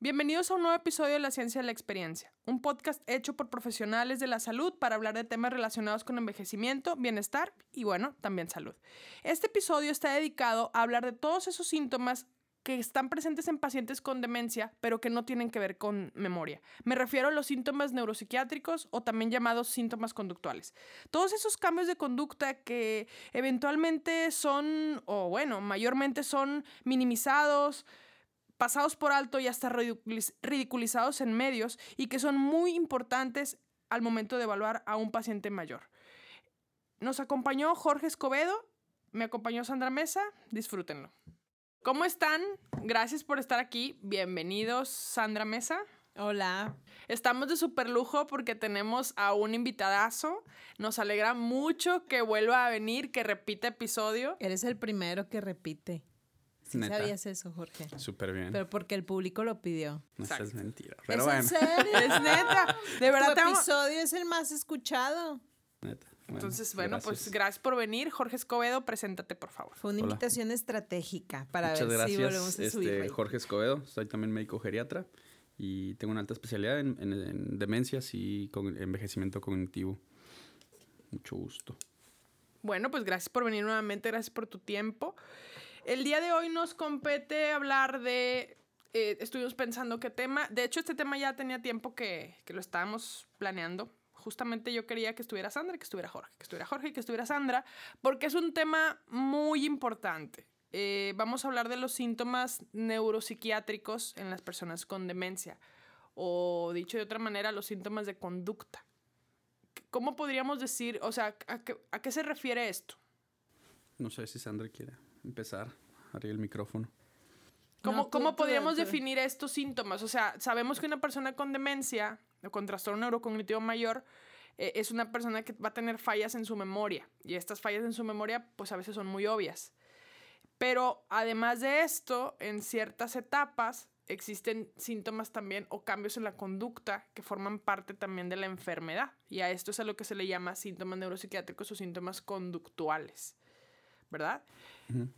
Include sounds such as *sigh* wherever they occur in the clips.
Bienvenidos a un nuevo episodio de La Ciencia de la Experiencia, un podcast hecho por profesionales de la salud para hablar de temas relacionados con envejecimiento, bienestar y bueno, también salud. Este episodio está dedicado a hablar de todos esos síntomas que están presentes en pacientes con demencia, pero que no tienen que ver con memoria. Me refiero a los síntomas neuropsiquiátricos o también llamados síntomas conductuales. Todos esos cambios de conducta que eventualmente son, o bueno, mayormente son minimizados, pasados por alto y hasta ridiculizados en medios y que son muy importantes al momento de evaluar a un paciente mayor. Nos acompañó Jorge Escobedo, me acompañó Sandra Mesa, disfrútenlo. ¿Cómo están? Gracias por estar aquí. Bienvenidos, Sandra Mesa. Hola. Estamos de super lujo porque tenemos a un invitadazo. Nos alegra mucho que vuelva a venir, que repita episodio. Eres el primero que repite. Sí sabías eso, Jorge. Súper bien. Pero porque el público lo pidió. No, es mentira. Pero ¿Es en serio? *laughs* es neta. De verdad. Tu episodio es el más escuchado. Neta. Entonces, bueno, pues gracias por venir. Jorge Escobedo, preséntate, por favor. Fue una invitación estratégica para ver gracias, si volvemos a este, subir. Jorge Escobedo, soy también médico geriatra y tengo una alta especialidad en, en demencias y con envejecimiento cognitivo. Mucho gusto. Bueno, pues gracias por venir nuevamente, gracias por tu tiempo. El día de hoy nos compete hablar de... Eh, estuvimos pensando qué tema. De hecho, este tema ya tenía tiempo que, que lo estábamos planeando. Justamente yo quería que estuviera Sandra, que estuviera Jorge, que estuviera Jorge y que estuviera Sandra, porque es un tema muy importante. Eh, vamos a hablar de los síntomas neuropsiquiátricos en las personas con demencia, o dicho de otra manera, los síntomas de conducta. ¿Cómo podríamos decir, o sea, a qué se refiere esto? No sé si Sandra quiere empezar, abrir el micrófono. ¿Cómo, ¿cómo podríamos definir estos síntomas? O sea, sabemos que una persona con demencia o con trastorno neurocognitivo mayor eh, es una persona que va a tener fallas en su memoria y estas fallas en su memoria pues a veces son muy obvias. Pero además de esto, en ciertas etapas existen síntomas también o cambios en la conducta que forman parte también de la enfermedad. Y a esto es a lo que se le llama síntomas neuropsiquiátricos o síntomas conductuales. ¿Verdad?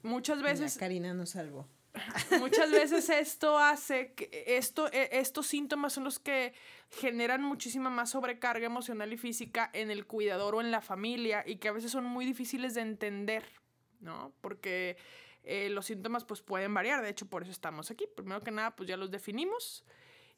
Muchas veces... Karina nos salvó. *laughs* Muchas veces esto hace que esto, e, estos síntomas son los que generan muchísima más sobrecarga emocional y física en el cuidador o en la familia y que a veces son muy difíciles de entender, ¿no? Porque eh, los síntomas pues pueden variar, de hecho por eso estamos aquí. Primero que nada pues ya los definimos.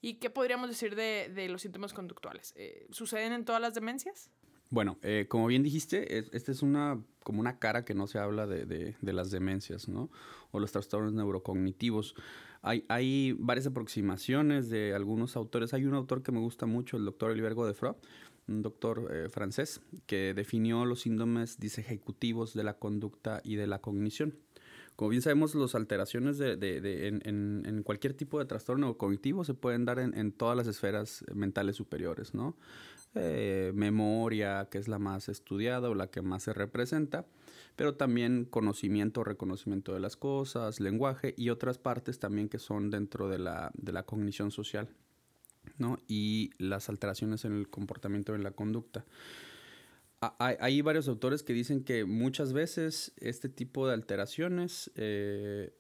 ¿Y qué podríamos decir de, de los síntomas conductuales? Eh, ¿Suceden en todas las demencias? Bueno, eh, como bien dijiste, esta es una como una cara que no se habla de, de, las demencias, ¿no? O los trastornos neurocognitivos. Hay, hay, varias aproximaciones de algunos autores. Hay un autor que me gusta mucho, el doctor Oliver Godefroy, un doctor eh, francés, que definió los síndromes disejecutivos de la conducta y de la cognición. Como bien sabemos, las alteraciones de, de, en, en, en, cualquier tipo de trastorno cognitivo se pueden dar en, en todas las esferas mentales superiores, ¿no? Eh, memoria, que es la más estudiada o la que más se representa, pero también conocimiento, reconocimiento de las cosas, lenguaje y otras partes también que son dentro de la, de la cognición social, ¿no? Y las alteraciones en el comportamiento, en la conducta. Hay, varios autores que dicen que muchas veces este tipo de alteraciones eh,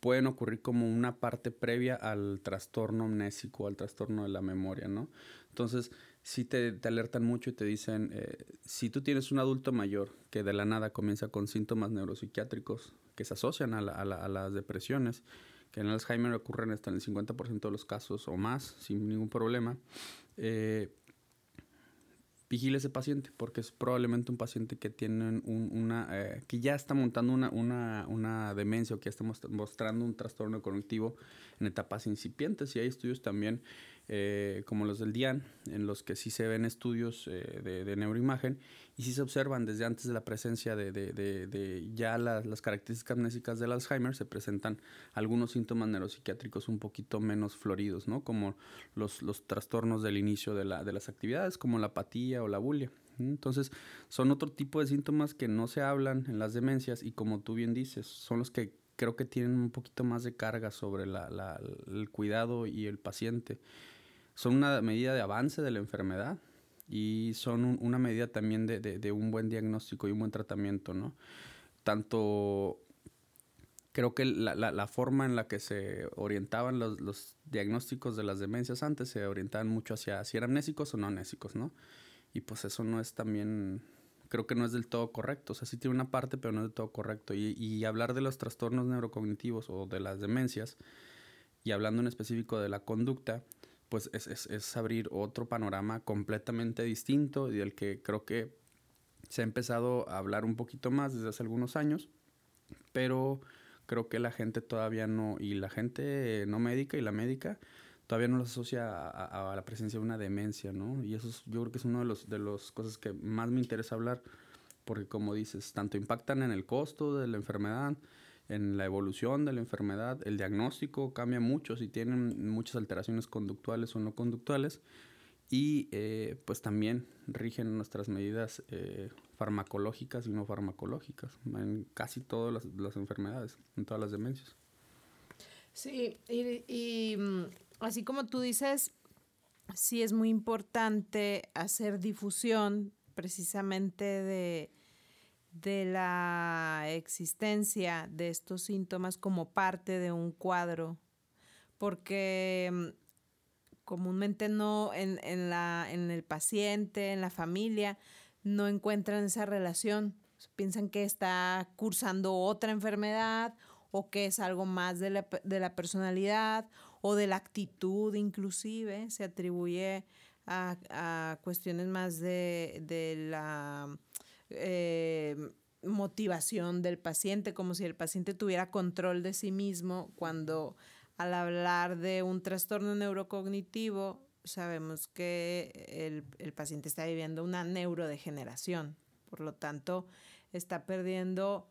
pueden ocurrir como una parte previa al trastorno amnésico, al trastorno de la memoria, ¿no? Entonces, sí te, alertan mucho y te dicen, eh, si tú tienes un adulto mayor que de la nada comienza con síntomas neuropsiquiátricos que se asocian a, las depresiones, que en Alzheimer ocurren hasta en el 50% de los casos o más, sin ningún problema, eh, vigile ese paciente, porque es probablemente un paciente que tiene una, eh, que ya está montando una, una, una, demencia o que está mostrando un trastorno cognitivo en etapas incipientes. Y hay estudios también eh, como los del DIAN, en los que sí se ven estudios eh, de, neuroimagen y sí se observan desde antes de la presencia de, de, ya las características amnésicas del Alzheimer, se presentan algunos síntomas neuropsiquiátricos un poquito menos floridos, ¿no? como los, los trastornos del inicio de, la, de las actividades, como la apatía o la bulia. Entonces, son otro tipo de síntomas que no se hablan en las demencias y como tú bien dices, son los que creo que tienen un poquito más de carga sobre la, la, el cuidado y el paciente son una medida de avance de la enfermedad y son una medida también de, de, un buen diagnóstico y un buen tratamiento, ¿no? Tanto creo que la, la, forma en la que se orientaban los, los, diagnósticos de las demencias antes se orientaban mucho hacia si eran amnésicos o no amnésicos, ¿no? Y pues eso no es también, creo que no es del todo correcto. O sea, sí tiene una parte, pero no es del todo correcto. Y, y hablar de los trastornos neurocognitivos o de las demencias, y hablando en específico de la conducta, pues es, es, es abrir otro panorama completamente distinto y del que creo que se ha empezado a hablar un poquito más desde hace algunos años, pero creo que la gente todavía no, y la gente no médica y la médica todavía no los asocia a, la presencia de una demencia, ¿no? Y eso yo creo que es una de los de las cosas que más me interesa hablar, porque como dices, tanto impactan en el costo de la enfermedad, en la evolución de la enfermedad, el diagnóstico cambia mucho si tienen muchas alteraciones conductuales o no conductuales, y eh, pues también rigen nuestras medidas eh, farmacológicas y no farmacológicas en casi todas las, enfermedades, en todas las demencias. Sí, y, mm, así como tú dices, sí es muy importante hacer difusión precisamente de, de la existencia de estos síntomas como parte de un cuadro, porque mm, comúnmente no en, en, la, en el paciente, en la familia, no encuentran esa relación. Piensan que está cursando otra enfermedad o que es algo más de la, de la personalidad o de la actitud inclusive. Se atribuye a, a cuestiones más de, de la eh, motivación del paciente, como si el paciente tuviera control de sí mismo cuando al hablar de un trastorno neurocognitivo, sabemos que el, paciente está viviendo una neurodegeneración. Por lo tanto, está perdiendo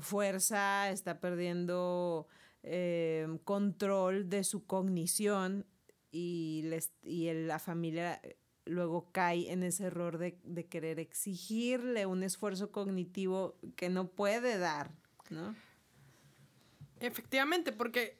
fuerza, está perdiendo eh, control de su cognición y, les, y la familia luego cae en ese error de, de, querer exigirle un esfuerzo cognitivo que no puede dar, ¿no? Efectivamente, porque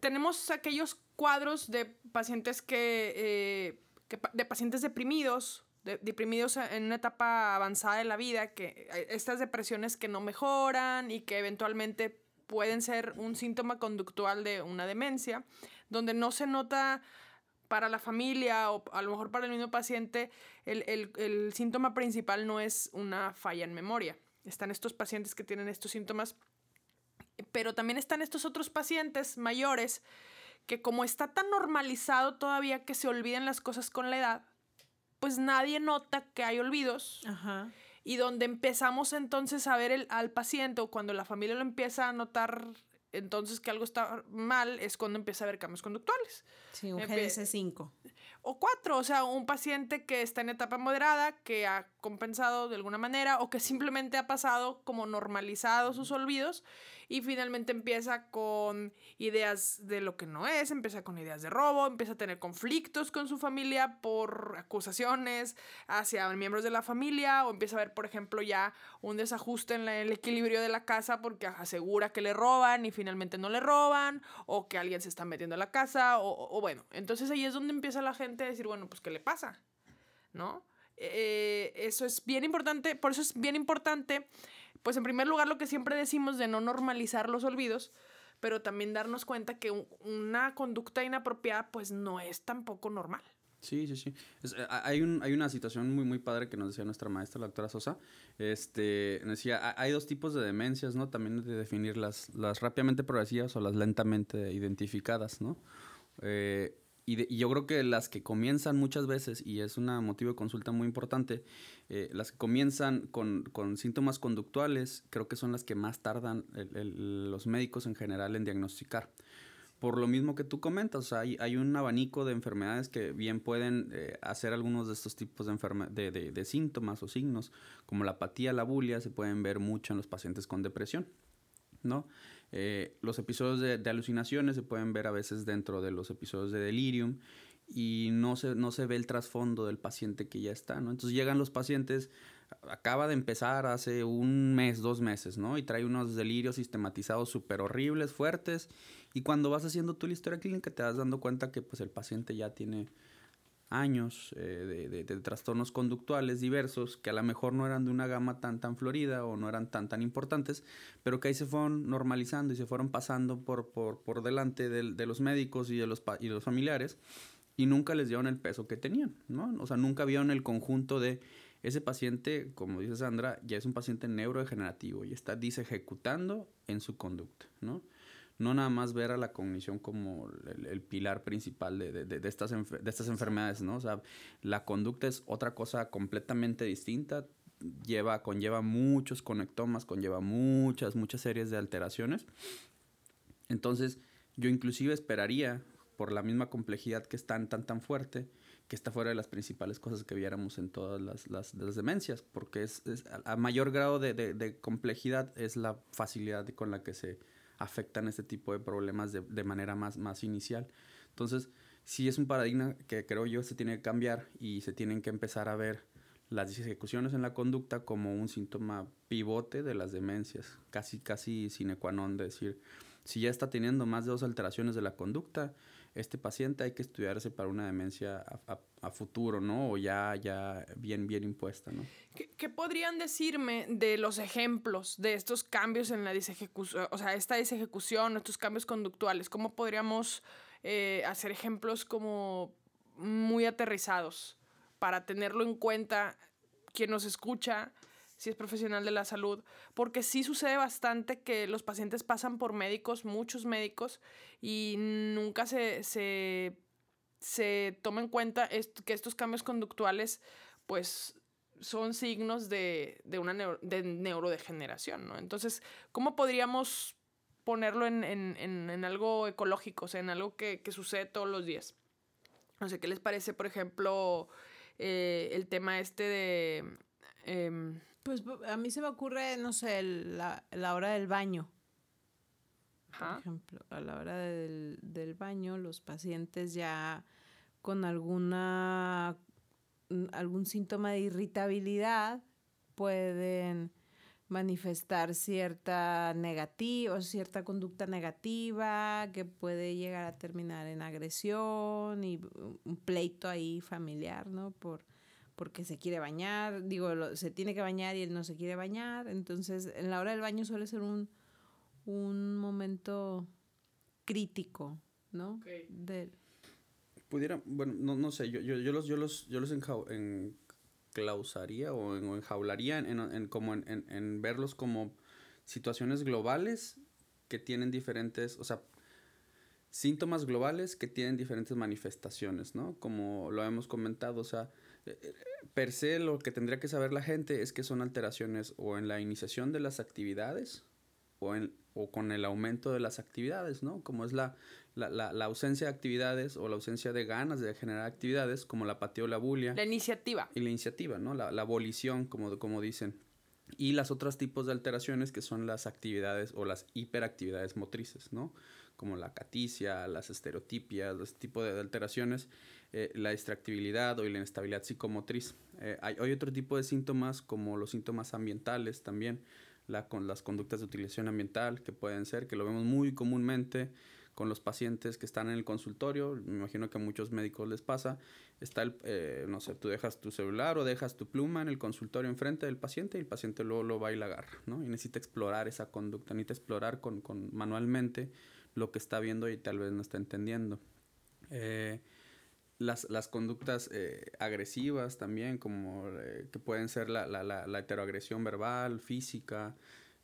tenemos aquellos cuadros de pacientes que, eh, de pacientes deprimidos, deprimidos en una etapa avanzada de la vida, que estas depresiones que no mejoran y que eventualmente pueden ser un síntoma conductual de una demencia, donde no se nota para la familia o a lo mejor para el mismo paciente, el, el síntoma principal no es una falla en memoria. Están estos pacientes que tienen estos síntomas pero también están estos otros pacientes mayores que como está tan normalizado todavía que se olviden las cosas con la edad, pues nadie nota que hay olvidos. Y donde empezamos entonces a ver el, al paciente o cuando la familia lo empieza a notar entonces que algo está mal es cuando empieza a haber cambios conductuales. Sí, un GDS5. O cuatro, o sea, un paciente que está en etapa moderada, que ha compensado de alguna manera o que simplemente ha pasado como normalizado sus olvidos y finalmente empieza con ideas de lo que no es, empieza con ideas de robo, empieza a tener conflictos con su familia por acusaciones hacia miembros de la familia o empieza a ver, por ejemplo, ya un desajuste en el equilibrio de la casa porque asegura que le roban y finalmente no le roban o que alguien se está metiendo a la casa o, bueno, entonces ahí es donde empieza la gente a decir, bueno, pues ¿qué le pasa? ¿No? Eh, eso es bien importante, por eso es bien importante pues en primer lugar lo que siempre decimos de no normalizar los olvidos, pero también darnos cuenta que una conducta inapropiada pues no es tampoco normal. Sí, sí, sí. Eh, hay, un, hay una situación muy, muy padre que nos decía nuestra maestra, la doctora Sosa. Este, nos decía, hay dos tipos de demencias, ¿no? También de definir las, las rápidamente progresivas o las lentamente identificadas, ¿no? Eh, y, yo creo que las que comienzan muchas veces, y es un motivo de consulta muy importante, eh, las que comienzan con, síntomas conductuales, creo que son las que más tardan los médicos en general en diagnosticar. Por lo mismo que tú comentas, hay, hay un abanico de enfermedades que bien pueden eh, hacer algunos de estos tipos de, de, de síntomas o signos, como la apatía, la bulia, se pueden ver mucho en los pacientes con depresión, ¿no? Eh, los episodios de, alucinaciones se pueden ver a veces dentro de los episodios de delirium y no se, no se ve el trasfondo del paciente que ya está, ¿no? Entonces llegan los pacientes, acaba de empezar hace un mes, dos meses, ¿no? Y trae unos delirios sistematizados súper horribles, fuertes, y cuando vas haciendo tu historia clínica te vas dando cuenta que pues el paciente ya tiene años eh, de, de, trastornos conductuales diversos que a lo mejor no eran de una gama tan tan florida o no eran tan tan importantes, pero que ahí se fueron normalizando y se fueron pasando por, por, por delante de, de, los médicos y de los, y los familiares y nunca les dieron el peso que tenían, ¿no? O sea, nunca vieron el conjunto de ese paciente, como dice Sandra, ya es un paciente neurodegenerativo y está disejecutando en su conducta, ¿no? No nada más ver a la cognición como el, pilar principal de, de, de, estas de estas enfermedades, ¿no? O sea, la conducta es otra cosa completamente distinta, lleva, conlleva muchos conectomas, conlleva muchas, muchas series de alteraciones. Entonces, yo inclusive esperaría, por la misma complejidad que es tan, tan, tan fuerte, que está fuera de las principales cosas que viéramos en todas las, las, demencias, porque es, a mayor grado de, de, complejidad es la facilidad con la que se afectan este tipo de problemas de, de, manera más, más inicial. Entonces, sí es un paradigma que creo yo se tiene que cambiar y se tienen que empezar a ver las ejecuciones en la conducta como un síntoma pivote de las demencias, casi, casi sine qua non de decir, si ya está teniendo más de dos alteraciones de la conducta, este paciente hay que estudiarse para una demencia a, a, a futuro, ¿no? O ya, ya bien, bien impuesta, ¿no? ¿Qué, ¿Qué, podrían decirme de los ejemplos de estos cambios en la disejecución, o sea, esta disejecución, estos cambios conductuales? ¿Cómo podríamos eh, hacer ejemplos como muy aterrizados para tenerlo en cuenta quien nos escucha? Si es profesional de la salud, porque sí sucede bastante que los pacientes pasan por médicos, muchos médicos, y nunca se, se, se toma en cuenta esto, que estos cambios conductuales, pues son signos de, de una de neurodegeneración, ¿no? Entonces, ¿cómo podríamos ponerlo en, en, en, algo ecológico, o sea, en algo que, que, sucede todos los días? No sé, ¿qué les parece, por ejemplo, eh, el tema este de... Eh, pues a mí se me ocurre, no sé, la, la hora del baño. Ajá. Por ejemplo, a la hora del, del baño, los pacientes ya con alguna algún síntoma de irritabilidad pueden manifestar cierta negativa o cierta conducta negativa que puede llegar a terminar en agresión y un pleito ahí familiar, ¿no? Por porque se quiere bañar, digo, lo, se tiene que bañar y él no se quiere bañar, entonces en la hora del baño suele ser un, un momento crítico, ¿no? Okay. De... Pudiera, bueno, no, no sé, yo, yo, yo los, yo los, yo los enclausaría o, en, o enjaularía en, en como en, en, en verlos como situaciones globales que tienen diferentes, o sea, síntomas globales que tienen diferentes manifestaciones, ¿no? Como lo hemos comentado, o sea, per se lo que tendría que saber la gente es que son alteraciones o en la iniciación de las actividades o, en, o con el aumento de las actividades, ¿no? Como es la, la, la, la, ausencia de actividades o la ausencia de ganas de generar actividades, como la apatía o la bulia. La iniciativa. Y la iniciativa, ¿no? La, la abolición, como, como dicen. Y las otros tipos de alteraciones que son las actividades o las hiperactividades motrices, ¿no? Como la caticia, las estereotipias, este tipo de alteraciones eh, la distractibilidad o la inestabilidad psicomotriz. Eh, hay, hay, otro tipo de síntomas como los síntomas ambientales también, la, con las conductas de utilización ambiental que pueden ser, que lo vemos muy comúnmente con los pacientes que están en el consultorio, me imagino que a muchos médicos les pasa, está el, eh, no sé, tú dejas tu celular o dejas tu pluma en el consultorio enfrente del paciente y el paciente luego lo va y la agarra, ¿no? Y necesita explorar esa conducta, necesita explorar con, con manualmente lo que está viendo y tal vez no está entendiendo. Eh, las, las conductas eh, agresivas también, como eh, que pueden ser la, la, la, la heteroagresión verbal, física,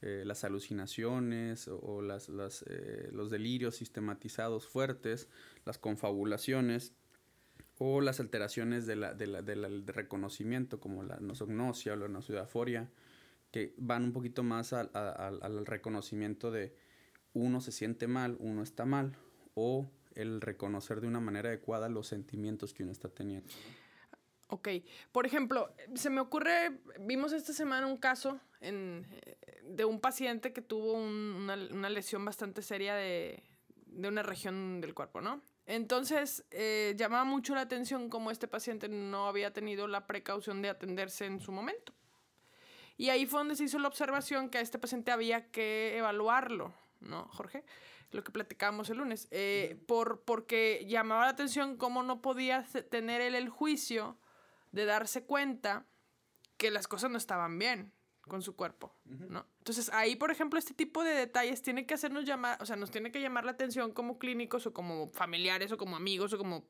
eh, las alucinaciones o, las, las, los delirios sistematizados fuertes, las confabulaciones o las alteraciones de la, de la, reconocimiento como la nosognosia o la noseudaforia, que van un poquito más al, al, al reconocimiento de uno se siente mal, uno está mal, o el reconocer de una manera adecuada los sentimientos que uno está teniendo. Ok, por ejemplo, se me ocurre, vimos esta semana un caso de un paciente que tuvo un, una, lesión bastante seria de, de, una región del cuerpo, ¿no? Entonces, eh, llamaba mucho la atención cómo este paciente no había tenido la precaución de atenderse en su momento. Y ahí fue donde se hizo la observación que a este paciente había que evaluarlo, ¿no, Jorge? Lo que platicábamos el lunes, eh, por, porque llamaba la atención cómo no podía tener él el juicio de darse cuenta que las cosas no estaban bien con su cuerpo, ¿no? Entonces ahí, por ejemplo, este tipo de detalles tiene que hacernos llamar, o sea, nos tiene que llamar la atención como clínicos o como familiares o como amigos o como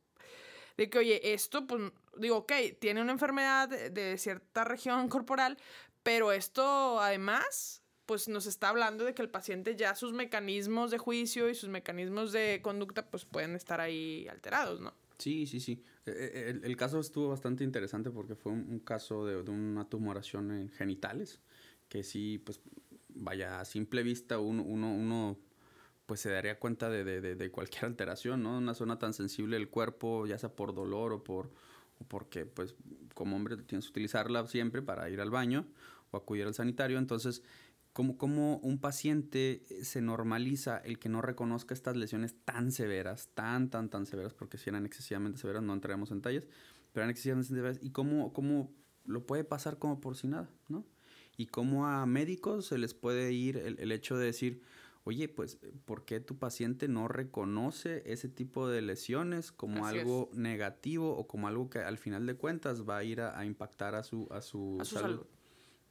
de que, oye, esto, pues, digo, ok, tiene una enfermedad de, cierta región corporal, pero esto además, pues nos está hablando de que el paciente ya sus mecanismos de juicio y sus mecanismos de conducta, pues pueden estar ahí alterados, ¿no? Sí, sí, sí. E, e, el, el caso estuvo bastante interesante porque fue un, caso de, de, una tumoración en genitales, que sí, pues, vaya, a simple vista uno, uno, uno pues se daría cuenta de, de, de, cualquier alteración, ¿no? Una zona tan sensible del cuerpo, ya sea por dolor o por porque pues como hombre tienes que utilizarla siempre para ir al baño o acudir al sanitario, entonces como, como un paciente se normaliza el que no reconozca estas lesiones tan severas, tan, tan, tan severas, porque si eran excesivamente severas, no entraremos en tallas, pero eran excesivamente severas, y cómo, cómo lo puede pasar como por si nada, ¿no? Y cómo a médicos se les puede ir el, el hecho de decir, oye, pues, ¿por qué tu paciente no reconoce ese tipo de lesiones como algo negativo o como algo que al final de cuentas va a ir a, impactar a su, a su, salud,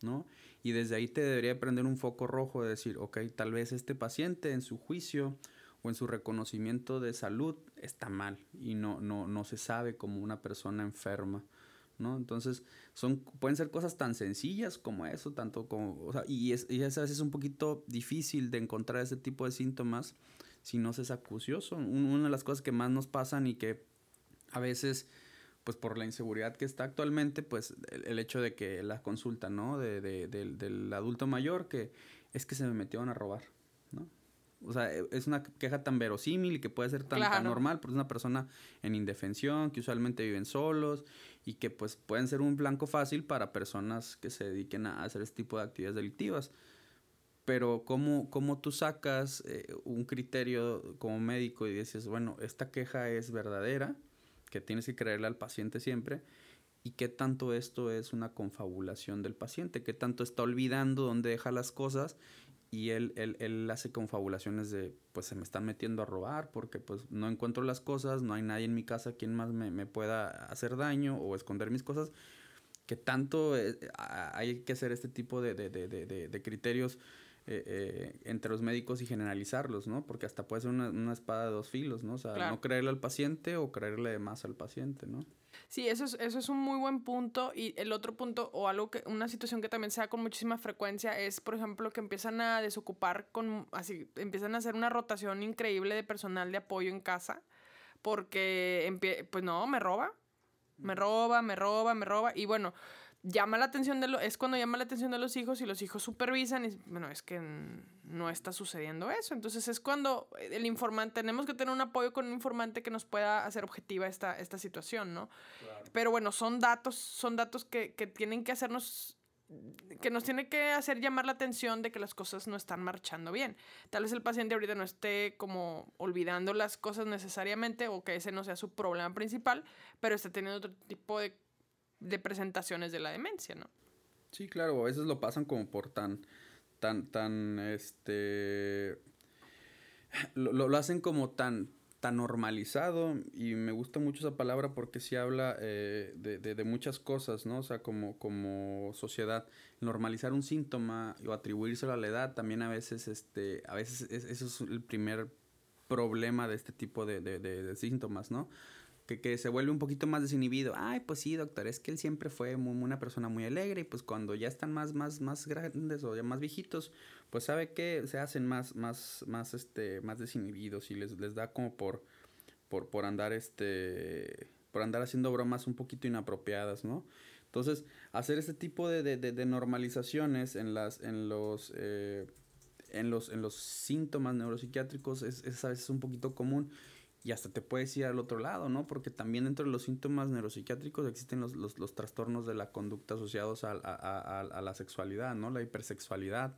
¿No? Y desde ahí te debería prender un foco rojo de decir, ok, tal vez este paciente en su juicio o en su reconocimiento de salud está mal y no, no, no se sabe como una persona enferma. ¿no? Entonces, son, pueden ser cosas tan sencillas como eso, tanto como, o sea, y, es, y a veces es un poquito difícil de encontrar ese tipo de síntomas si no se es acucioso. una de las cosas que más nos pasan y que a veces, pues por la inseguridad que está actualmente, pues el, hecho de que la consulta, ¿no? De, de, del adulto mayor, que es que se me metieron a robar, ¿no? O sea, e, es una queja tan verosímil y que puede ser tan, tan normal, porque es una persona en indefensión, que usualmente viven solos y que pues pueden ser un blanco fácil para personas que se dediquen a hacer este tipo de actividades delictivas. Pero ¿cómo, cómo tú sacas eh, un criterio como médico y dices, bueno, esta queja es verdadera, que tienes que creerle al paciente siempre, y qué tanto esto es una confabulación del paciente, qué tanto está olvidando dónde deja las cosas y él, él, él, hace confabulaciones de, pues se me están metiendo a robar porque pues no encuentro las cosas, no hay nadie en mi casa quien más me, me pueda hacer daño o esconder mis cosas, que tanto eh, hay que hacer este tipo de, de, de, de criterios eh, eh, entre los médicos y generalizarlos, ¿no? Porque hasta puede ser una, una espada de dos filos, ¿no? O sea, no creerle al paciente o creerle más al paciente, ¿no? Sí, eso es, eso es un muy buen punto. Y el otro punto, o algo que, una situación que también se da con muchísima frecuencia, es, por ejemplo, que empiezan a desocupar con, así, empiezan a hacer una rotación increíble de personal de apoyo en casa, porque, pues no, me roba, me roba, me roba, me roba. Y bueno, llama la atención de lo, es cuando llama la atención de los hijos y los hijos supervisan y bueno, es que no está sucediendo eso. Entonces es cuando el informante, tenemos que tener un apoyo con un informante que nos pueda hacer objetiva esta, esta situación, ¿no? Pero bueno, son datos, son datos que, que tienen que hacernos que nos tiene que hacer llamar la atención de que las cosas no están marchando bien. Tal vez el paciente ahorita no esté como olvidando las cosas necesariamente o que ese no sea su problema principal, pero está teniendo otro tipo de de presentaciones de la demencia, ¿no? Sí, claro, a veces lo pasan como por tan, tan, tan, este, lo, lo hacen como tan, tan normalizado y me gusta mucho esa palabra porque sí habla eh, de, de, de, muchas cosas, ¿no? O sea, como, como sociedad, normalizar un síntoma o atribuírselo a la edad también a veces, este, a veces eso es el primer problema de este tipo de, de síntomas, ¿no? Que, que, se vuelve un poquito más desinhibido. Ay, pues sí, doctor, es que él siempre fue una persona muy alegre y pues cuando ya están más, más, más grandes o ya más viejitos, pues sabe que se hacen más, más, más, este, más desinhibidos y les, les da como por, por, por andar, este, por andar haciendo bromas un poquito inapropiadas, ¿no? Entonces, hacer este tipo de, de, de, normalizaciones en las, en los, eh, en los, en los síntomas neuropsiquiátricos es, es a veces un poquito común y hasta te puedes ir al otro lado, ¿no? Porque también dentro de los síntomas neuropsiquiátricos existen los, los, los trastornos de la conducta asociados a, a, a, la sexualidad, ¿no? La hipersexualidad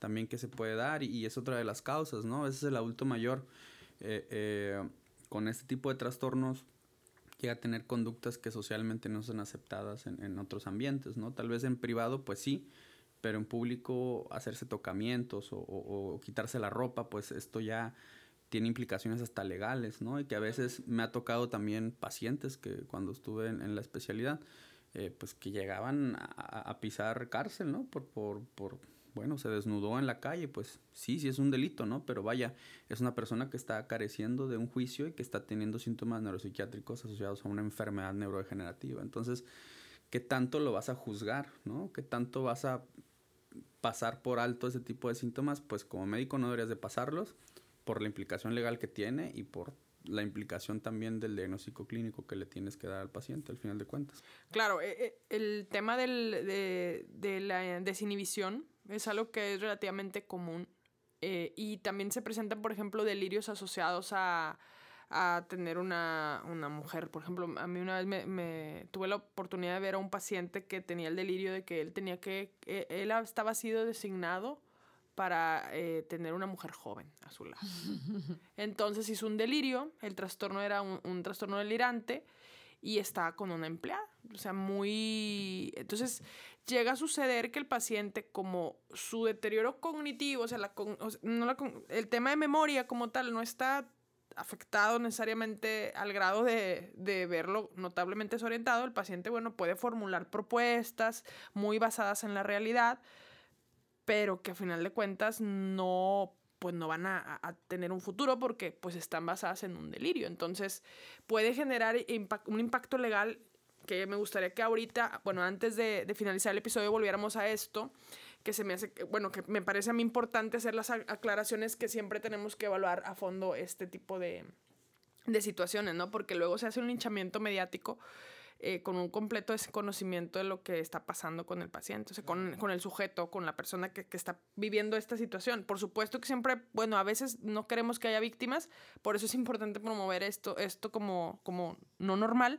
también que se puede dar y, es otra de las causas, ¿no? Ese es el adulto mayor eh, eh, con este tipo de trastornos llega a tener conductas que socialmente no son aceptadas en, en otros ambientes, ¿no? Tal vez en privado, pues sí, pero en público hacerse tocamientos o, o, o quitarse la ropa, pues esto ya tiene implicaciones hasta legales, ¿no? Y que a veces me ha tocado también pacientes que cuando estuve en, la especialidad, eh, pues que llegaban a, pisar cárcel, ¿no? Por, por, por, bueno, se desnudó en la calle, pues sí, sí es un delito, ¿no? Pero vaya, es una persona que está careciendo de un juicio y que está teniendo síntomas neuropsiquiátricos asociados a una enfermedad neurodegenerativa. Entonces, ¿qué tanto lo vas a juzgar, ¿no? ¿Qué tanto vas a pasar por alto ese tipo de síntomas? Pues como médico no deberías de pasarlos por la implicación legal que tiene y por la implicación también del diagnóstico clínico que le tienes que dar al paciente al final de cuentas. Claro, eh, eh, el tema del, de, la desinhibición es algo que es relativamente común eh, y también se presentan, por ejemplo, delirios asociados a, tener una, mujer. Por ejemplo, a mí una vez me, tuve la oportunidad de ver a un paciente que tenía el delirio de que él tenía que, él estaba sido designado para eh, tener una mujer joven a su lado. Entonces hizo un delirio, el trastorno era un, trastorno delirante y estaba con una empleada. O sea, muy... Entonces llega a suceder que el paciente, como su deterioro cognitivo, o sea, la, el tema de memoria como tal no está afectado necesariamente al grado de, de, verlo notablemente desorientado, el paciente, bueno, puede formular propuestas muy basadas en la realidad, pero que a final de cuentas no pues no van a, tener un futuro porque pues están basadas en un delirio. Entonces puede generar un impacto legal que me gustaría que ahorita, bueno, antes de, finalizar el episodio volviéramos a esto, que se me hace, bueno, que me parece a mí importante hacer las aclaraciones que siempre tenemos que evaluar a fondo este tipo de, de situaciones, ¿no? Porque luego se hace un linchamiento mediático eh, con un completo desconocimiento de lo que está pasando con el paciente, o sea, con, con el sujeto, con la persona que, que, está viviendo esta situación. Por supuesto que siempre, bueno, a veces no queremos que haya víctimas, por eso es importante promover esto, esto como, como no normal,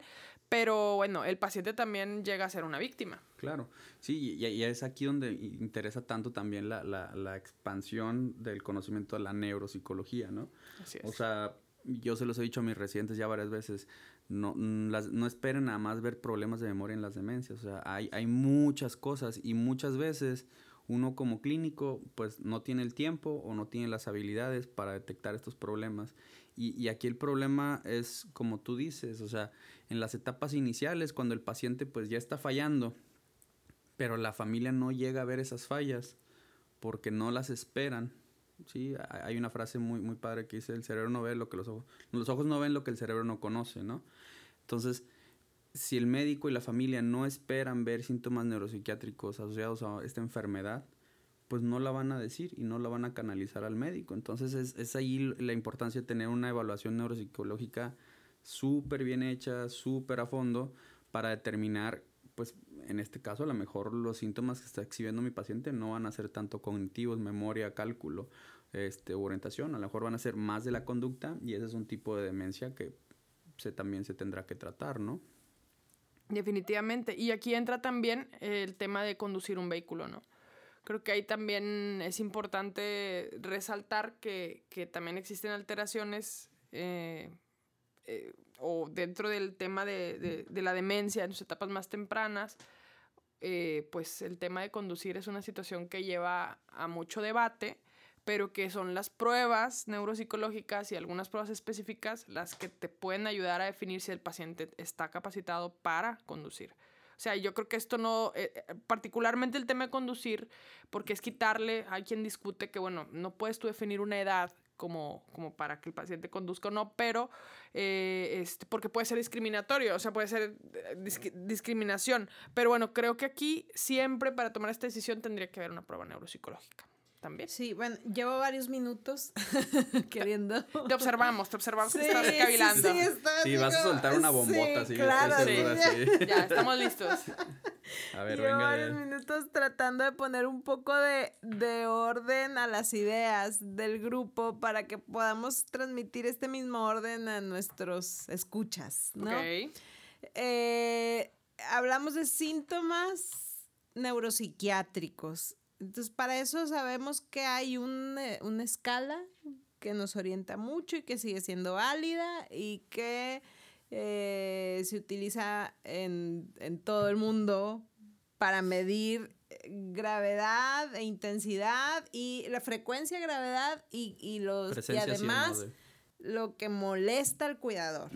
pero bueno, el paciente también llega a ser una víctima. Claro, sí, y, y es aquí donde interesa tanto también la, la, la, expansión del conocimiento de la neuropsicología, ¿no? Así es. O sea, yo se los he dicho a mis residentes ya varias veces, no, mm, las, no esperen nada más ver problemas de memoria en las demencias. O sea, hay, hay muchas cosas y muchas veces uno como clínico pues no tiene el tiempo o no tiene las habilidades para detectar estos problemas. Y, y, aquí el problema es como tú dices, o sea, en las etapas iniciales cuando el paciente pues ya está fallando, pero la familia no llega a ver esas fallas porque no las esperan. Sí, hay una frase muy, muy padre que dice, el cerebro no ve lo que los ojos, los ojos no ven lo que el cerebro no conoce, ¿no? Entonces, si el médico y la familia no esperan ver síntomas neuropsiquiátricos asociados a esta enfermedad, pues no la van a decir y no la van a canalizar al médico. Entonces es, es ahí la importancia de tener una evaluación neuropsicológica súper bien hecha, súper a fondo, para determinar, pues en este caso a lo mejor los síntomas que está exhibiendo mi paciente no van a ser tanto cognitivos, memoria, cálculo, este, orientación, a lo mejor van a ser más de la conducta y ese es un tipo de demencia que también se tendrá que tratar, ¿no? Definitivamente. Y aquí entra también el tema de conducir un vehículo, ¿no? Creo que ahí también es importante resaltar que, también existen alteraciones eh, eh, o dentro del tema de, la demencia en sus etapas más tempranas, eh, pues el tema de conducir es una situación que lleva a mucho debate pero que son las pruebas neuropsicológicas y algunas pruebas específicas las que te pueden ayudar a definir si el paciente está capacitado para conducir. O sea, yo creo que esto no, eh, eh, particularmente el tema de conducir, porque es quitarle, hay quien discute que, bueno, no puedes tú definir una edad como, como para que el paciente conduzca o no, pero eh, este, porque puede ser discriminatorio, o sea, puede ser discriminación. Pero bueno, creo que aquí siempre para tomar esta decisión tendría que haber una prueba neuropsicológica también. Sí, bueno, llevo varios minutos *laughs* queriendo. Te observamos, te observamos que estás recabilando. Sí, sí, vas a soltar una bombota, sí, claro, sí. Ya, estamos listos. *laughs* A ver, llevo varios minutos tratando de poner un poco de, de, orden a las ideas del grupo para que podamos transmitir este mismo orden a nuestros escuchas, ¿no? Ok. Eh, hablamos de síntomas neuropsiquiátricos. Entonces, para eso sabemos que hay eh, una escala que nos orienta mucho y que sigue siendo válida y que eh, se utiliza en, todo el mundo para medir gravedad e intensidad y la frecuencia, gravedad y, y los y además lo que molesta al cuidador.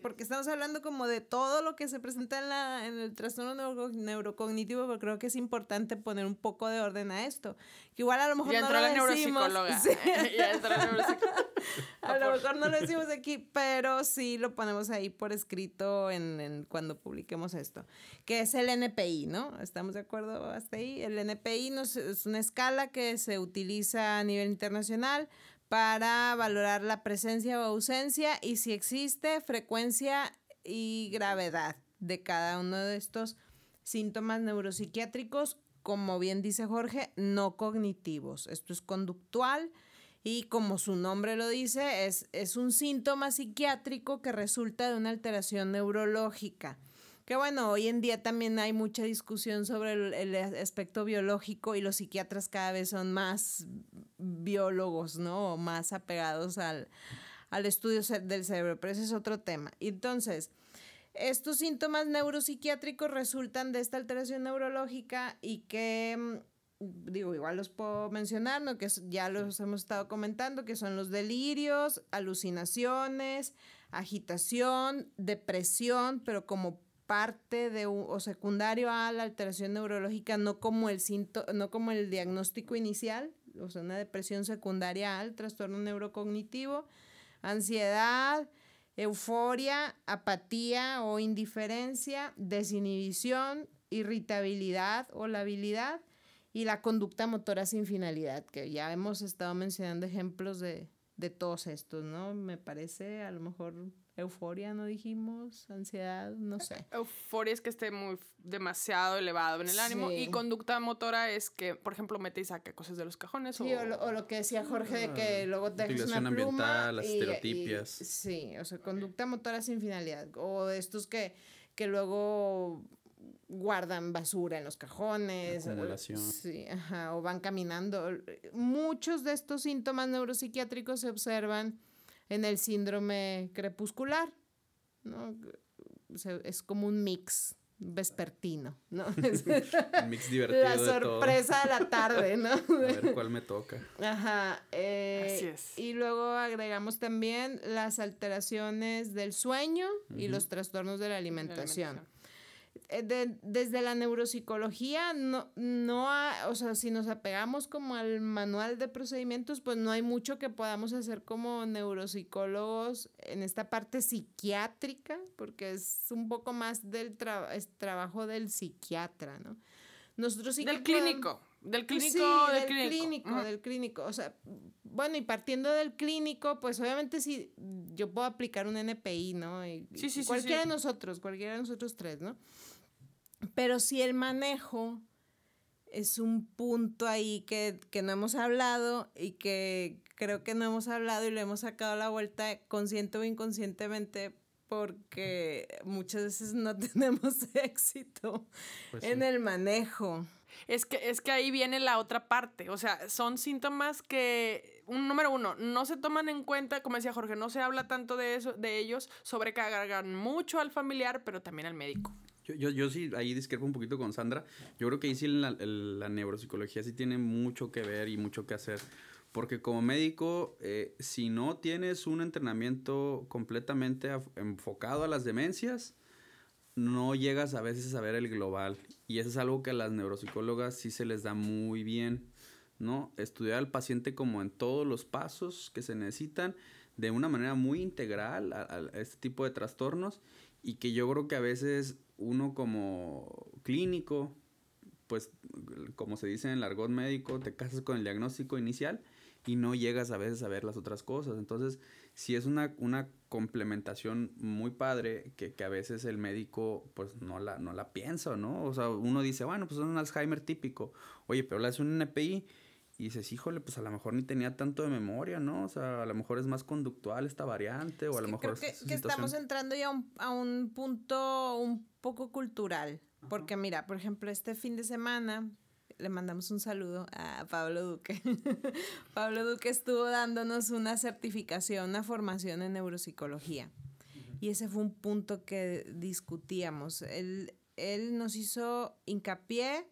Porque estamos hablando como de todo lo que se presenta en, la, en el trastorno neurocognitivo, pero creo que es importante poner un poco de orden a esto. Que igual a lo mejor no lo la decimos. *laughs* *laughs* a lo mejor no lo decimos aquí, pero sí lo ponemos ahí por escrito en, cuando publiquemos esto. Que es el NPI, ¿no? ¿Estamos de acuerdo hasta ahí? El NPI no es una escala que se utiliza a nivel internacional para valorar la presencia o ausencia y si existe frecuencia y gravedad de cada uno de estos síntomas neuropsiquiátricos, como bien dice Jorge, no cognitivos. Esto es conductual y como su nombre lo dice, es, es un síntoma psiquiátrico que resulta de una alteración neurológica. Que bueno, hoy en día también hay mucha discusión sobre el, aspecto biológico y los psiquiatras cada vez son más biólogos, ¿no? O más apegados al, al estudio del cerebro, pero ese es otro tema. Entonces, estos síntomas neuropsiquiátricos resultan de esta alteración neurológica y que mm, digo, igual los puedo mencionar, ¿no? que ya los hemos estado comentando, que son los delirios, alucinaciones, agitación, depresión, pero como parte de o secundario a la alteración neurológica, no como el no como el diagnóstico inicial, o sea, una depresión secundaria al trastorno neurocognitivo, ansiedad, euforia, apatía o indiferencia, desinhibición, irritabilidad o labilidad y la conducta motora sin finalidad, que ya hemos estado mencionando ejemplos de, de todos estos, ¿no? Me parece a lo mejor Euforia, no dijimos, ansiedad, no sé. *laughs* Euforia es que esté muy demasiado elevado en el ánimo y conducta motora es que, por ejemplo, mete y saca cosas de los cajones. Sí, o, lo, que decía Jorge de que ah, luego te dejas una pluma las estereotipias. sí, o sea, conducta motora sin finalidad o estos que, que luego guardan basura en los cajones. Acumulación. Sí, ajá, o van caminando. Muchos de estos síntomas neuropsiquiátricos se observan en el síndrome crepuscular, ¿no? es como un mix vespertino, ¿no? *laughs* un mix divertido. La sorpresa de, la tarde, ¿no? *laughs* A ver cuál me toca. Ajá. Eh, Así es. Y luego agregamos también las alteraciones del sueño y los trastornos de la alimentación. Eh, desde la neuropsicología, no, no o sea, si nos apegamos como al manual de procedimientos, pues no hay mucho que podamos hacer como neuropsicólogos en esta parte psiquiátrica, porque es un poco más del trabajo del psiquiatra, ¿no? Nosotros sí del clínico. Del clínico, del, clínico. del clínico. O sea, bueno, y partiendo del clínico, pues obviamente sí, yo puedo aplicar un NPI, ¿no? sí, sí, sí. Cualquiera de nosotros, cualquiera de nosotros tres, ¿no? Pero si el manejo es un punto ahí que, no hemos hablado y que creo que no hemos hablado y le hemos sacado la vuelta consciente o inconscientemente porque muchas veces no *laughs* tenemos éxito pues en el manejo. Es que, es que ahí viene la otra parte. O sea, son síntomas que, un número uno, no se toman en cuenta, como decía Jorge, no se habla tanto de eso, de ellos, sobrecargan mucho al familiar, pero también al médico. Yo, yo, yo, sí, ahí discrepo un poquito con Sandra. Yo creo que ahí sí la, la neuropsicología sí tiene mucho que ver y mucho que hacer. Porque como médico, eh, si no tienes un entrenamiento completamente enfocado a las demencias, no llegas a veces a ver el global. Y eso es algo que a las neuropsicólogas sí se les da muy bien, ¿no? Estudiar al paciente como en todos los pasos que se necesitan de una manera muy integral a, este tipo de trastornos y que yo creo que a veces uno como clínico, pues como se dice en el argot médico, te casas con el diagnóstico inicial y no llegas a veces a ver las otras cosas. Entonces, si es una, una complementación muy padre que, que, a veces el médico pues no la, no la piensa, ¿no? O sea, uno dice, bueno, pues es un Alzheimer típico. Oye, pero le hace un NPI y dices, híjole, pues a lo mejor ni tenía tanto de memoria, ¿no? O sea, a lo mejor es más conductual esta variante o a lo mejor... Creo que, que estamos entrando ya a un punto un poco cultural. Porque mira, por ejemplo, este fin de semana le mandamos un saludo a Pablo Duque. *laughs* Pablo Duque estuvo dándonos una certificación, una formación en neuropsicología. Y ese fue un punto que discutíamos. Él, él nos hizo hincapié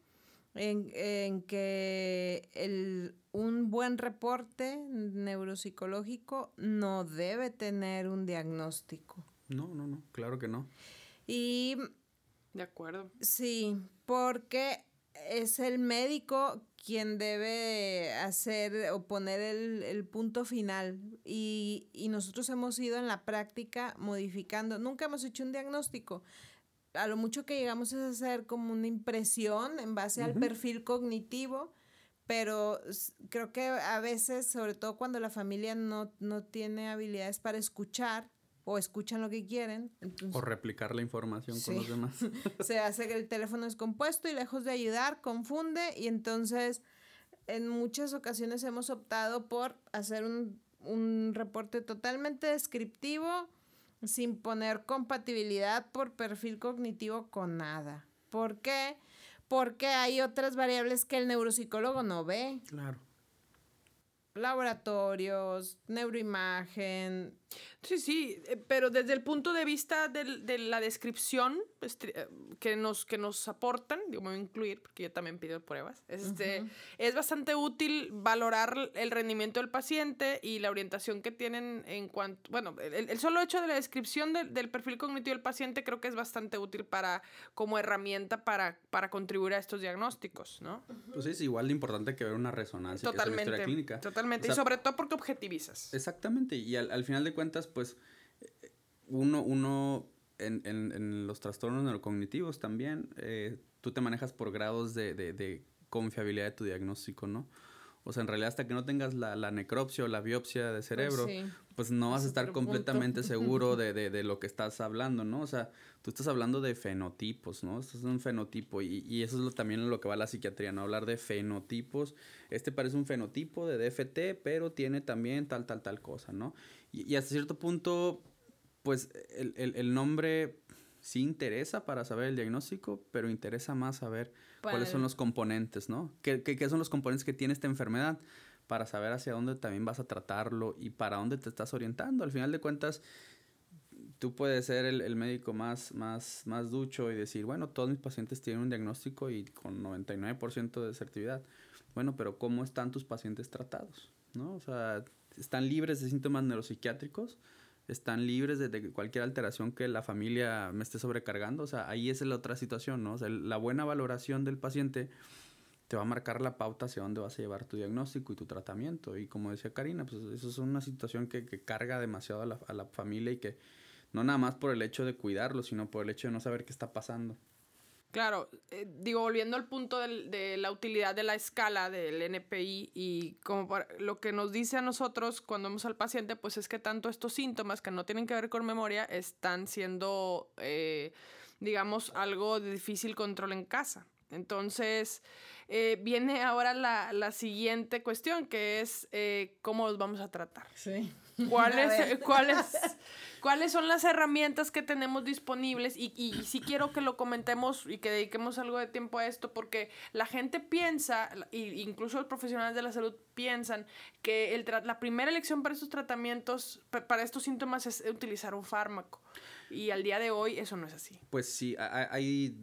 en, en que el, un buen reporte neuropsicológico no debe tener un diagnóstico. No, no, no, claro que no. Y... De acuerdo. Sí, porque es el médico quien debe hacer o poner el, el punto final. Y, y, nosotros hemos ido en la práctica modificando, nunca hemos hecho un diagnóstico. A lo mucho que llegamos es hacer como una impresión en base al perfil cognitivo, pero creo que a veces, sobre todo cuando la familia no, no tiene habilidades para escuchar, o escuchan lo que quieren. o replicar la información con los demás. *laughs* Se hace que el teléfono es compuesto y lejos de ayudar, confunde y entonces en muchas ocasiones hemos optado por hacer un, un reporte totalmente descriptivo sin poner compatibilidad por perfil cognitivo con nada. ¿Por qué? Porque hay otras variables que el neuropsicólogo no ve. Claro laboratorios, neuroimagen. Sí, sí, eh, pero desde el punto de vista de, la descripción eh, que nos, que nos aportan, digo, me voy a incluir porque yo también pido pruebas, este, es bastante útil valorar el rendimiento del paciente y la orientación que tienen en cuanto, bueno, el, solo hecho de la descripción del perfil cognitivo del paciente creo que es bastante útil para, como herramienta para, para contribuir a estos diagnósticos, ¿no? Pues es igual de importante que ver una resonancia, totalmente, que es clínica. Totalmente, y sobre todo porque objetivizas. Exactamente, y al, al final de cuentas, pues, uno, uno en, en, en los trastornos neurocognitivos también, eh, tú te manejas por grados de, de, de, confiabilidad de tu diagnóstico, ¿no? O sea, en realidad hasta que no tengas la, la necropsia o la biopsia de cerebro, pues, sí. pues no vas a estar completamente *laughs* seguro de, de, de, lo que estás hablando, ¿no? O sea, tú estás hablando de fenotipos, ¿no? Esto es un fenotipo y, y eso es lo, también lo que va a la psiquiatría, ¿no? Hablar de fenotipos. Este parece un fenotipo de DFT, pero tiene también tal, tal, tal cosa, ¿no? Y, y hasta cierto punto, pues el, el, el, nombre sí interesa para saber el diagnóstico, pero interesa más saber cuáles son los componentes, ¿no? ¿Qué, ¿Qué, qué, son los componentes que tiene esta enfermedad? Para saber hacia dónde también vas a tratarlo y para dónde te estás orientando. Al final de cuentas, tú puedes ser el, el médico más, más, más ducho y decir, bueno, todos mis pacientes tienen un diagnóstico y con 99% de certidumbre. Bueno, pero ¿cómo están tus pacientes tratados? ¿No? O sea, ¿están libres de síntomas neuropsiquiátricos? Están libres de, cualquier alteración que la familia me esté sobrecargando. O sea, ahí es la otra situación, ¿no? O sea, la buena valoración del paciente te va a marcar la pauta hacia dónde vas a llevar tu diagnóstico y tu tratamiento. Y como decía Karina, pues eso es una situación que, que carga demasiado a la, a la familia y que no nada más por el hecho de cuidarlo, sino por el hecho de no saber qué está pasando. Claro, eh, digo, volviendo al punto del, de la utilidad de la escala del NPI y como para, lo que nos dice a nosotros cuando vemos al paciente, pues es que tanto estos síntomas que no tienen que ver con memoria están siendo, eh, digamos, algo de difícil control en casa. Entonces, eh, viene ahora la, la, siguiente cuestión, que es eh, cómo los vamos a tratar. Sí. *laughs* ¿Cuáles, ¿cuáles, ¿Cuáles son las herramientas que tenemos disponibles? Y, y, y sí quiero que lo comentemos y que dediquemos algo de tiempo a esto, porque la gente piensa, y incluso los profesionales de la salud piensan, que el la primera elección para estos tratamientos, para estos síntomas, es utilizar un fármaco. Y al día de hoy eso no es así. Pues sí, hay, hay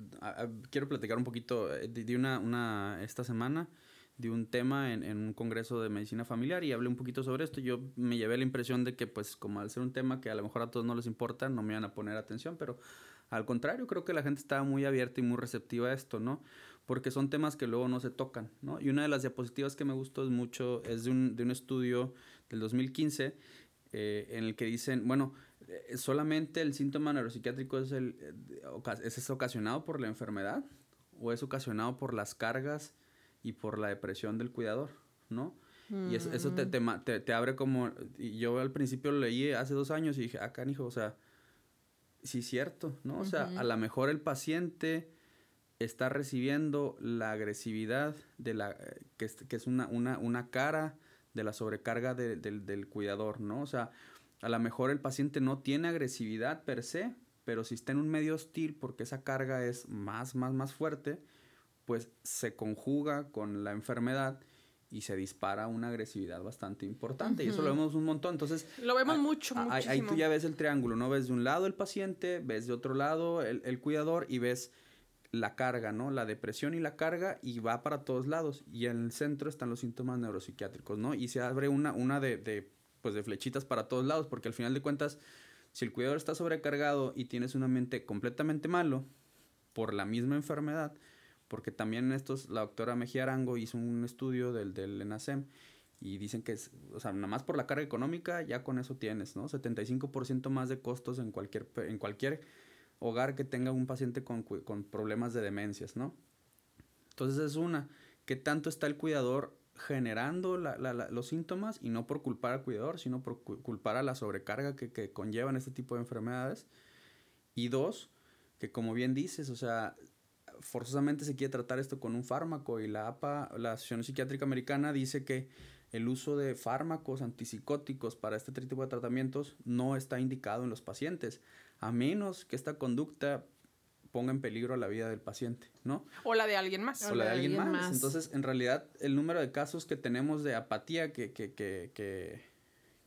quiero platicar un poquito de, de una, una, esta semana de un tema en, en, un congreso de medicina familiar y hablé un poquito sobre esto. Yo me llevé la impresión de que, pues, como al ser un tema que a lo mejor a todos no les importa, no me iban a poner atención, pero al contrario, creo que la gente estaba muy abierta y muy receptiva a esto, ¿no? Porque son temas que luego no se tocan, ¿no? Y una de las diapositivas que me gustó mucho, es de un, de un estudio del 2015 eh, en el que dicen, bueno, eh, solamente el síntoma neuropsiquiátrico es, el, eh, es ocasionado por la enfermedad o es ocasionado por las cargas y por la depresión del cuidador, ¿no? Mm. Y eso, eso te, te, te, te, abre como... Y yo al principio lo leí hace dos años y dije, ah, canijo, o sea, sí es cierto, ¿no? O sea, uh -huh. a lo mejor el paciente está recibiendo la agresividad de la... que, que es una, una, una cara de la sobrecarga de, de, del cuidador, ¿no? O sea, a lo mejor el paciente no tiene agresividad per se, pero si está en un medio hostil porque esa carga es más, más, más fuerte, pues se conjuga con la enfermedad y se dispara una agresividad bastante importante. Uh -huh. Y eso lo vemos un montón. Entonces, lo vemos a, mucho, a, ahí tú ya ves el triángulo, ¿no? Ves de un lado el paciente, ves de otro lado el, el cuidador y ves la carga, ¿no? La depresión y la carga y va para todos lados. Y en el centro están los síntomas neuropsiquiátricos, ¿no? Y se abre una, una de, de, pues de flechitas para todos lados, porque al final de cuentas, si el cuidador está sobrecargado y tienes un ambiente completamente malo por la misma enfermedad, porque también estos, la doctora Mejía Arango hizo un estudio del, del ENASEM y dicen que, es, o sea, nada más por la carga económica ya con eso tienes, ¿no? 75% más de costos en cualquier, en cualquier hogar que tenga un paciente con, con problemas de demencias, ¿no? Entonces es una, ¿qué tanto está el cuidador generando la, la, los síntomas y no por culpar al cuidador, sino por culpar a la sobrecarga que, que conllevan este tipo de enfermedades? Y dos, que como bien dices, o sea, forzosamente se quiere tratar esto con un fármaco y la APA, la Asociación Psiquiátrica Americana, dice que el uso de fármacos antipsicóticos para este tipo de tratamientos no está indicado en los pacientes, a menos que esta conducta ponga en peligro la vida del paciente, ¿no? O la de alguien más. O, la de, alguien, más. Entonces, en realidad, el número de casos que tenemos de apatía que, que, que, que,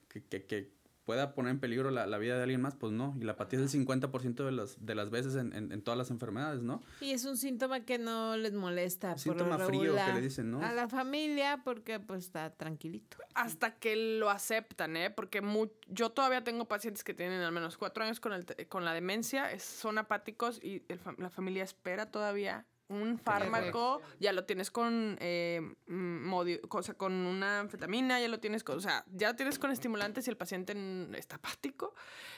que, que pueda poner en peligro la, la, vida de alguien más, pues no. Y la apatía es el 50% de, los, de las veces en, en, en, todas las enfermedades, ¿no? Y es un síntoma que no les molesta. Síntoma por frío que le dicen, ¿no? A la familia porque pues está tranquilito. Hasta que lo aceptan, ¿eh? Porque yo todavía tengo pacientes que tienen al menos cuatro años con, el, con la demencia, es, son apáticos y el, la familia espera todavía un fármaco, ya lo tienes con, eh, modio, cosa, con una anfetamina, ya lo tienes con, o sea, ya lo tienes con estimulantes y el paciente está apático.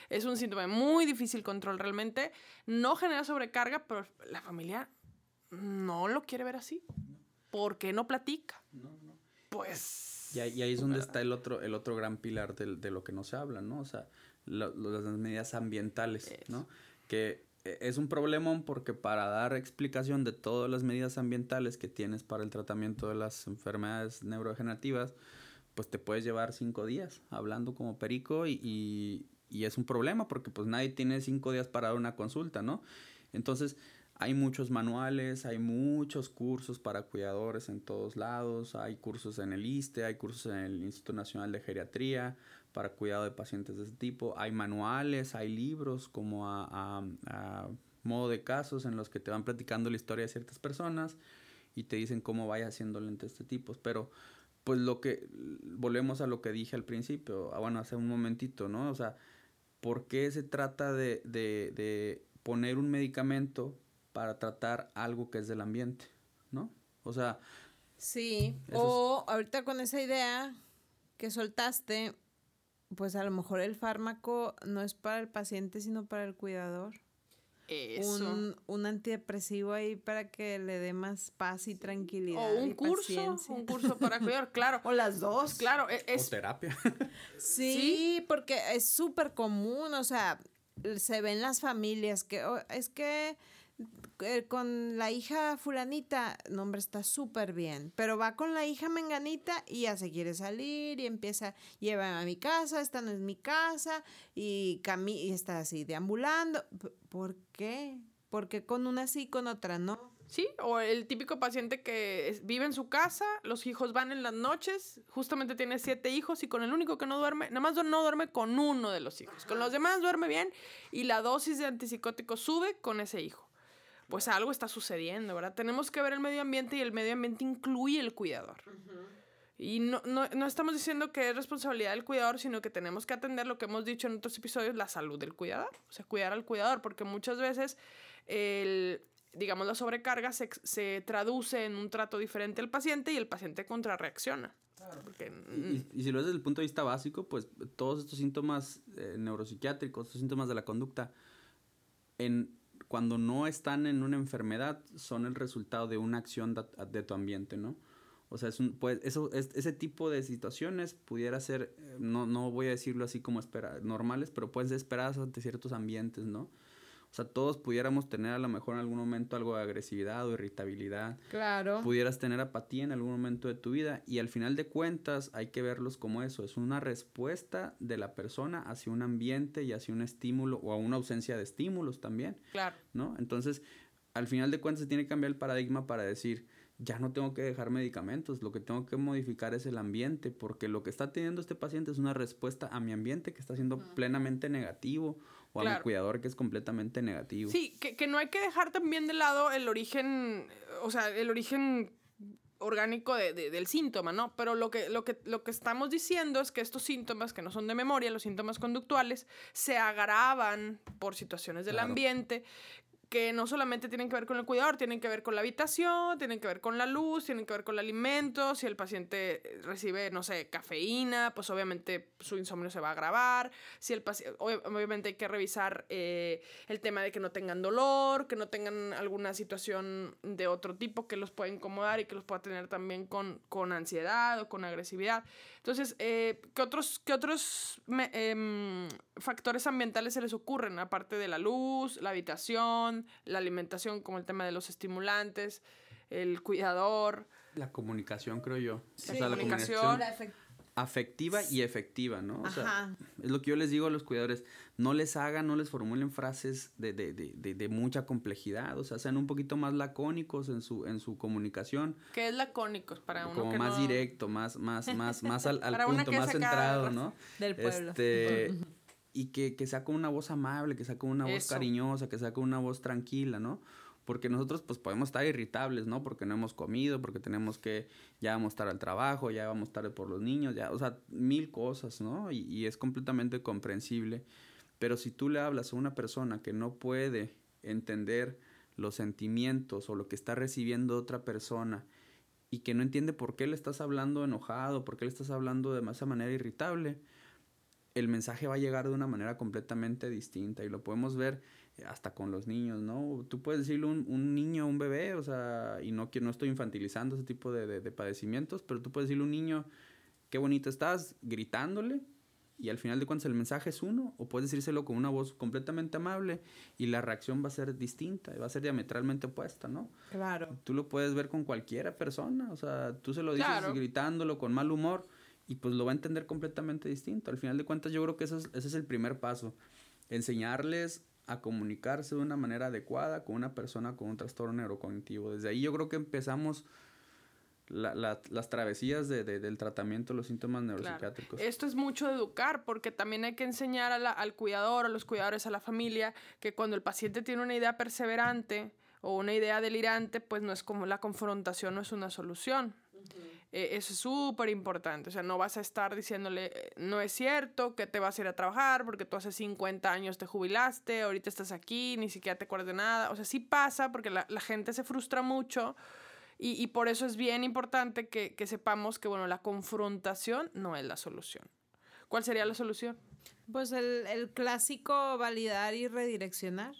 Es un síntoma de muy difícil control realmente. No genera sobrecarga, pero la familia no lo quiere ver así. ¿Por qué no platica? No, no. Pues... Y ahí, y ahí es donde está el otro, el otro gran pilar de, de, lo que no se habla, ¿no? O sea, lo, las medidas ambientales, Eso. ¿no? Que es un problemón porque para dar explicación de todas las medidas ambientales que tienes para el tratamiento de las enfermedades neurodegenerativas, pues te puedes llevar cinco días hablando como perico y, y, y, es un problema porque pues nadie tiene cinco días para dar una consulta, ¿no? Entonces hay muchos manuales, hay muchos cursos para cuidadores en todos lados, hay cursos en el ISTE, hay cursos en el Instituto Nacional de Geriatría, para cuidado de pacientes de este tipo. Hay manuales, hay libros como a, a, a, modo de casos en los que te van platicando la historia de ciertas personas y te dicen cómo vaya haciendo lentes de este tipo. Pero pues lo que, volvemos a lo que dije al principio, bueno, hace un momentito, ¿no? O sea, ¿por qué se trata de, de, de poner un medicamento para tratar algo que es del ambiente, ¿no? O sea... Sí, o es... ahorita con esa idea que soltaste, pues a lo mejor el fármaco no es para el paciente, sino para el cuidador. Eso. Un, un antidepresivo ahí para que le dé más paz y tranquilidad. O un y curso, paciencia. un curso para *laughs* cuidar, claro. O las dos. Claro, e, es... O terapia. *laughs* sí, ¿Sí? porque es súper común, o sea, se ven las familias que oh, es que con la hija fulanita, no hombre, está súper bien, pero va con la hija menganita y ya se quiere salir y empieza, lleva a mi casa, esta no es mi casa y, cami y está así deambulando. ¿Por qué? Porque con una sí, con otra no. Sí, o el típico paciente que vive en su casa, los hijos van en las noches, justamente tiene siete hijos y con el único que no duerme, nada más no duerme con uno de los hijos. Con los demás duerme bien y la dosis de antipsicótico sube con ese hijo pues algo está sucediendo, ¿verdad? Tenemos que ver el medio ambiente y el medio ambiente incluye el cuidador. Uh -huh. Y no, no, no, estamos diciendo que es responsabilidad del cuidador, sino que tenemos que atender lo que hemos dicho en otros episodios, la salud del cuidador. O sea, cuidar al cuidador, porque muchas veces el, digamos, la sobrecarga se, se traduce en un trato diferente al paciente y el paciente contrarreacciona. Claro. Porque, y, y, si lo ves desde el punto de vista básico, pues todos estos síntomas eh, neuropsiquiátricos, estos síntomas de la conducta, en cuando no están en una enfermedad, son el resultado de una acción de, de tu ambiente, ¿no? O sea, es un, pues, eso, es, ese tipo de situaciones pudiera ser, no, no voy a decirlo así como espera, normales, pero pueden ser esperadas ante ciertos ambientes, ¿no? O sea, todos pudiéramos tener a lo mejor en algún momento algo de agresividad o irritabilidad. Claro. Pudieras tener apatía en algún momento de tu vida y al final de cuentas hay que verlos como eso, es una respuesta de la persona hacia un ambiente y hacia un estímulo o a una ausencia de estímulos también. Claro. ¿No? Entonces, al final de cuentas se tiene que cambiar el paradigma para decir, ya no tengo que dejar medicamentos, lo que tengo que modificar es el ambiente, porque lo que está teniendo este paciente es una respuesta a mi ambiente que está siendo uh -huh. plenamente negativo o a mi cuidador que es completamente negativo. Sí, que, que no hay que dejar también de lado el origen, o sea, el origen orgánico de, del síntoma, ¿no? Pero lo que, lo, que, lo que estamos diciendo es que estos síntomas, que no son de memoria, los síntomas conductuales, se agravan por situaciones del ambiente que no solamente tienen que ver con el cuidador, tienen que ver con la habitación, tienen que ver con la luz, tienen que ver con el alimento, si el paciente recibe, no sé, cafeína, pues obviamente su insomnio se va a agravar, si el paciente, obviamente hay que revisar eh, el tema de que no tengan dolor, que no tengan alguna situación de otro tipo que los pueda incomodar y que los pueda tener también con, con ansiedad o con agresividad. Entonces, eh, ¿qué otros, qué otros em, factores ambientales se les ocurren, aparte de la luz, la habitación, la alimentación, como el tema de los estimulantes, el cuidador? La comunicación, creo yo. Sí, la comunicación afectiva y efectiva, ¿no? O sea, es lo que yo les digo a los cuidadores, no les hagan, no les formulen frases de, de, de, de, mucha complejidad, o sea, sean un poquito más lacónicos en su, en su comunicación. ¿Qué es lacónicos para uno Como más directo, más, más, más, *laughs* más al, al punto, más centrado, ¿no? Del pueblo. Este, y que, que sea con una voz amable, que sea con una voz cariñosa, que sea con una voz tranquila, ¿no? Porque nosotros pues podemos estar irritables, ¿no? Porque no hemos comido, porque tenemos que, ya vamos a estar al trabajo, ya vamos tarde por los niños, ya, o sea, mil cosas, ¿no? Y, y es completamente comprensible. Pero si tú le hablas a una persona que no puede entender los sentimientos o lo que está recibiendo otra persona y que no entiende por qué le estás hablando enojado, por qué le estás hablando de esa manera irritable, el mensaje va a llegar de una manera completamente distinta y lo podemos ver hasta con los niños, ¿no? Tú puedes decirle un, un niño, un bebé, o sea, y no, no estoy infantilizando ese tipo de, de, padecimientos, pero tú puedes decirle a un niño, qué bonito estás, gritándole, y al final de cuentas el mensaje es uno, o puedes decírselo con una voz completamente amable y la reacción va a ser distinta, va a ser diametralmente opuesta, ¿no? Claro. Tú lo puedes ver con cualquiera persona, o sea, tú se lo dices gritándolo con mal humor y pues lo va a entender completamente distinto. Al final de cuentas yo creo que ese es el primer paso, enseñarles a comunicarse de una manera adecuada con una persona con un trastorno neurocognitivo. Desde ahí yo creo que empezamos las travesías de, del tratamiento de los síntomas neuropsiquiátricos. Esto es mucho de educar, porque también hay que enseñar al cuidador, a los cuidadores, a la familia, que cuando el paciente tiene una idea perseverante o una idea delirante, pues no es como la confrontación, no es una solución. Eh, eso es súper importante. O sea, no vas a estar diciéndole, eh, no es cierto que te vas a ir a trabajar porque tú hace 50 años te jubilaste, ahorita estás aquí, ni siquiera te acuerdas de nada. O sea, sí pasa porque la, gente se frustra mucho y, por eso es bien importante que, que sepamos que, bueno, la confrontación no es la solución. ¿Cuál sería la solución? Pues el, el clásico validar y redireccionar.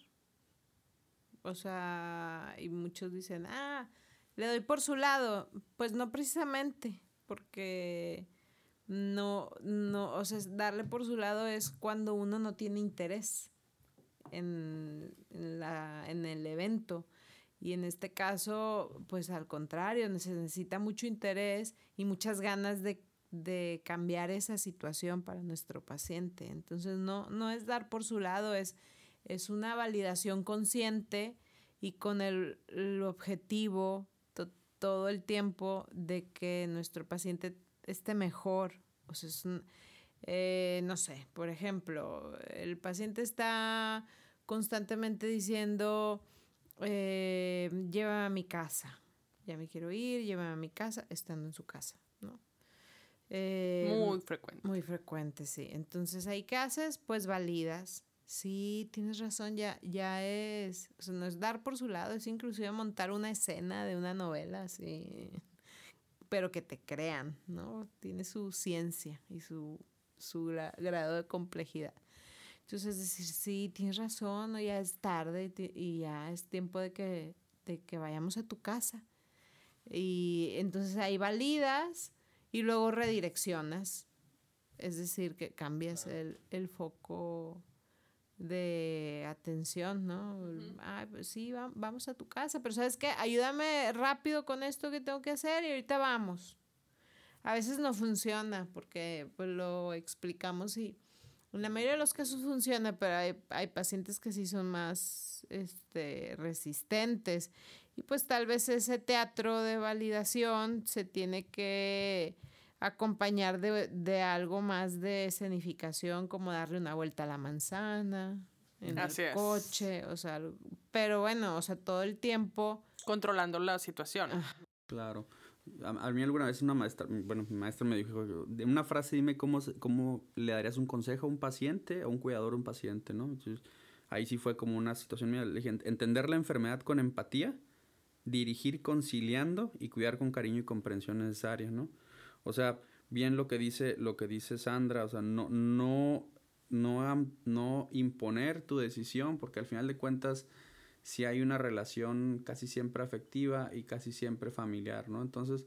O sea, y muchos dicen, ah, le doy por su lado. Pues no precisamente, porque no, no, o sea, darle por su lado es cuando uno no tiene interés en, la, en el evento. Y en este caso, pues al contrario, necesita mucho interés y muchas ganas de, de, cambiar esa situación para nuestro paciente. Entonces, no, no es dar por su lado, es, es una validación consciente y con el objetivo todo el tiempo de que nuestro paciente esté mejor. O sea, eh, no sé, por ejemplo, el paciente está constantemente diciendo, eh, llévame a mi casa, ya me quiero ir, llévame a mi casa, estando en su casa, ¿no? Eh, muy frecuente. Muy frecuente, sí. Entonces, ¿ahí qué haces? Pues validas Sí, tienes razón, ya, ya es, o sea, no es dar por su lado, es inclusive montar una escena de una novela, sí, pero que te crean, ¿no? Tiene su ciencia y su, su grado de complejidad. Entonces, es decir, sí, tienes razón, ya es tarde y ya es tiempo de que, de que vayamos a tu casa. Y entonces ahí validas y luego redireccionas. Es decir, que cambias el, el foco de atención, ¿no? Ay, pues sí, vamos a tu casa, pero ¿sabes qué? Ayúdame rápido con esto que tengo que hacer y ahorita vamos. A veces no funciona porque pues lo explicamos y en la mayoría de los casos funciona, pero hay, hay pacientes que sí son más este, resistentes y pues tal vez ese teatro de validación se tiene que acompañar de, de, algo más de escenificación, como darle una vuelta a la manzana, en el coche, o sea, pero bueno, o sea, todo el tiempo controlando la situación. Claro. A, mí alguna vez una maestra, bueno, mi maestra me dijo, de una frase dime cómo, cómo le darías un consejo a un paciente, a un cuidador a un paciente, ¿no? Entonces, ahí sí fue como una situación mía. Le dije, entender la enfermedad con empatía, dirigir conciliando y cuidar con cariño y comprensión necesaria, ¿no? O sea, bien lo que dice, lo que dice Sandra, o sea, no, no, no, no imponer tu decisión, porque al final de cuentas si hay una relación casi siempre afectiva y casi siempre familiar, ¿no? Entonces,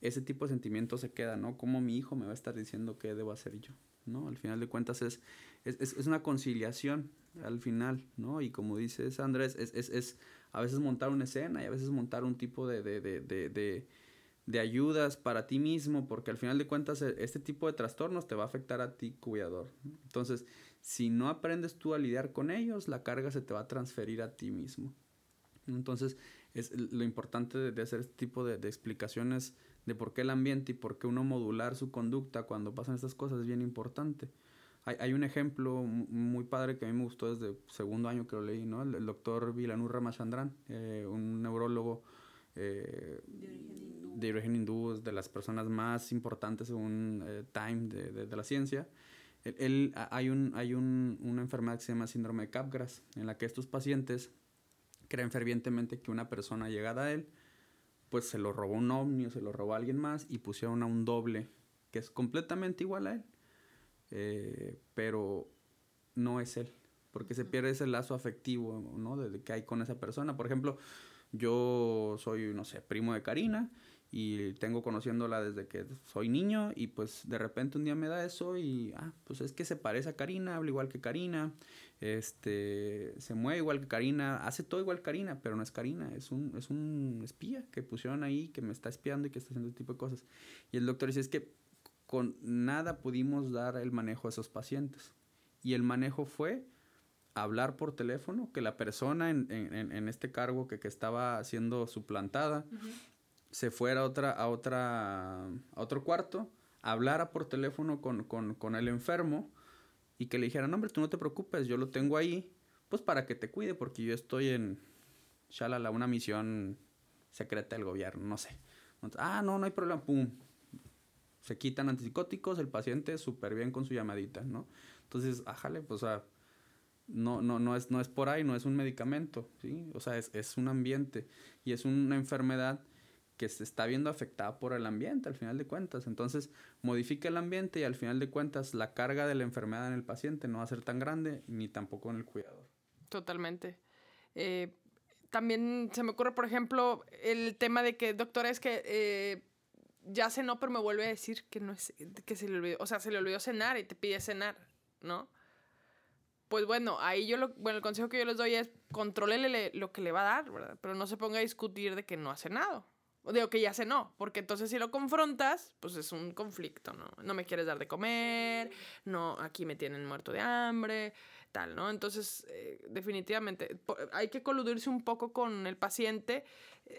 ese tipo de sentimientos se queda, ¿no? Como mi hijo me va a estar diciendo qué debo hacer yo, ¿no? Al final de cuentas es, es, es una conciliación al final, ¿no? Y como dices Andrés, es, es, es a veces montar una escena y a veces montar un tipo de, de, de, de ayudas para ti mismo, porque al final de cuentas e, este tipo de trastornos te va a afectar a ti, cuidador. Entonces, si no aprendes tú a lidiar con ellos, la carga se te va a transferir a ti mismo. Entonces, es lo importante de, hacer este tipo de, explicaciones de por qué el ambiente y por qué uno modular su conducta cuando pasan estas cosas es bien importante. Hay, un ejemplo muy padre que a mí me gustó desde segundo año que lo leí, ¿no? El, doctor Vilanur Ramachandran, eh, un neurólogo eh, de origen hindú, de las personas más importantes según eh, Time de, de, la ciencia. Él, hay un, hay un, una enfermedad que se llama síndrome de Capgras, en la que estos pacientes creen fervientemente que una persona llegada a él, pues se lo robó un ovni o se lo robó a alguien más y pusieron a un doble que es completamente igual a él, eh, pero no es él, porque se pierde ese lazo afectivo, ¿no? De, que hay con esa persona. Por ejemplo, yo soy, no sé, primo de Karina y tengo conociéndola desde que soy niño y pues de repente un día me da eso y ah, pues es que se parece a Karina, habla igual que Karina, este, se mueve igual que Karina, hace todo igual que Karina, pero no es Karina, es un, es un espía que pusieron ahí, que me está espiando y que está haciendo este tipo de cosas. Y el doctor dice, es que con nada pudimos dar el manejo a esos pacientes. Y el manejo fue hablar por teléfono, que la persona en, en, en este cargo que, que, estaba siendo suplantada, se fuera a otra, a otra, a otro cuarto, hablara por teléfono con, con, con el enfermo y que le dijera, no, hombre, tú no te preocupes, yo lo tengo ahí, pues para que te cuide, porque yo estoy en, shalala, una misión secreta del gobierno, no sé. ah, no, no hay problema, pum. Se quitan antipsicóticos, el paciente súper bien con su llamadita, ¿no? Entonces, ájale, pues, o sea, no, no, no, es, no es por ahí, no es un medicamento, ¿sí? O sea, es, es un ambiente y es una enfermedad que se está viendo afectada por el ambiente al final de cuentas. Entonces, modifica el ambiente y al final de cuentas la carga de la enfermedad en el paciente no va a ser tan grande ni tampoco en el cuidador. Totalmente. Eh, también se me ocurre, por ejemplo, el tema de que, doctora, es que eh, ya cenó, pero me vuelve a decir que no es, que se le olvidó, o sea, se le olvidó cenar y te pide cenar, ¿no? Pues bueno, ahí yo lo, bueno, el consejo que yo les doy es contrólele lo que le va a dar, ¿verdad? Pero no se ponga a discutir de que no ha cenado. Digo que ya no, porque entonces si lo confrontas, pues es un conflicto, ¿no? No me quieres dar de comer, no, aquí me tienen muerto de hambre, tal, ¿no? Entonces, eh, definitivamente, hay que coludirse un poco con el paciente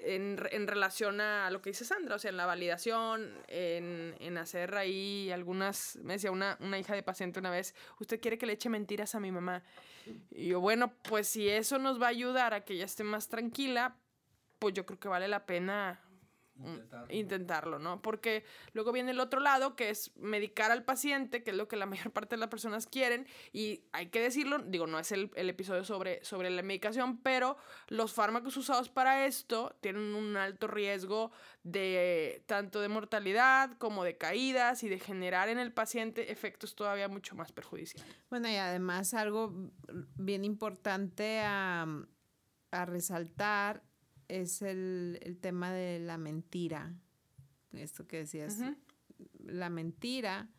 en, en, relación a lo que dice Sandra, o sea, en la validación, en, en hacer ahí algunas, me decía una, una hija de paciente una vez, usted quiere que le eche mentiras a mi mamá. Y yo, bueno, pues si eso nos va a ayudar a que ella esté más tranquila, pues yo creo que vale la pena Intentarlo. ¿no? Porque luego viene el otro lado, que es medicar al paciente, que es lo que la *laughs* mayor parte de las personas quieren, y hay que decirlo, digo, no es el, episodio sobre, sobre la medicación, pero los fármacos usados para esto tienen un alto riesgo de tanto de mortalidad como de caídas y de generar en el paciente efectos todavía mucho más perjudiciales. Bueno, y además algo bien importante a, a resaltar es el, tema de la mentira. Esto que decías, la mentira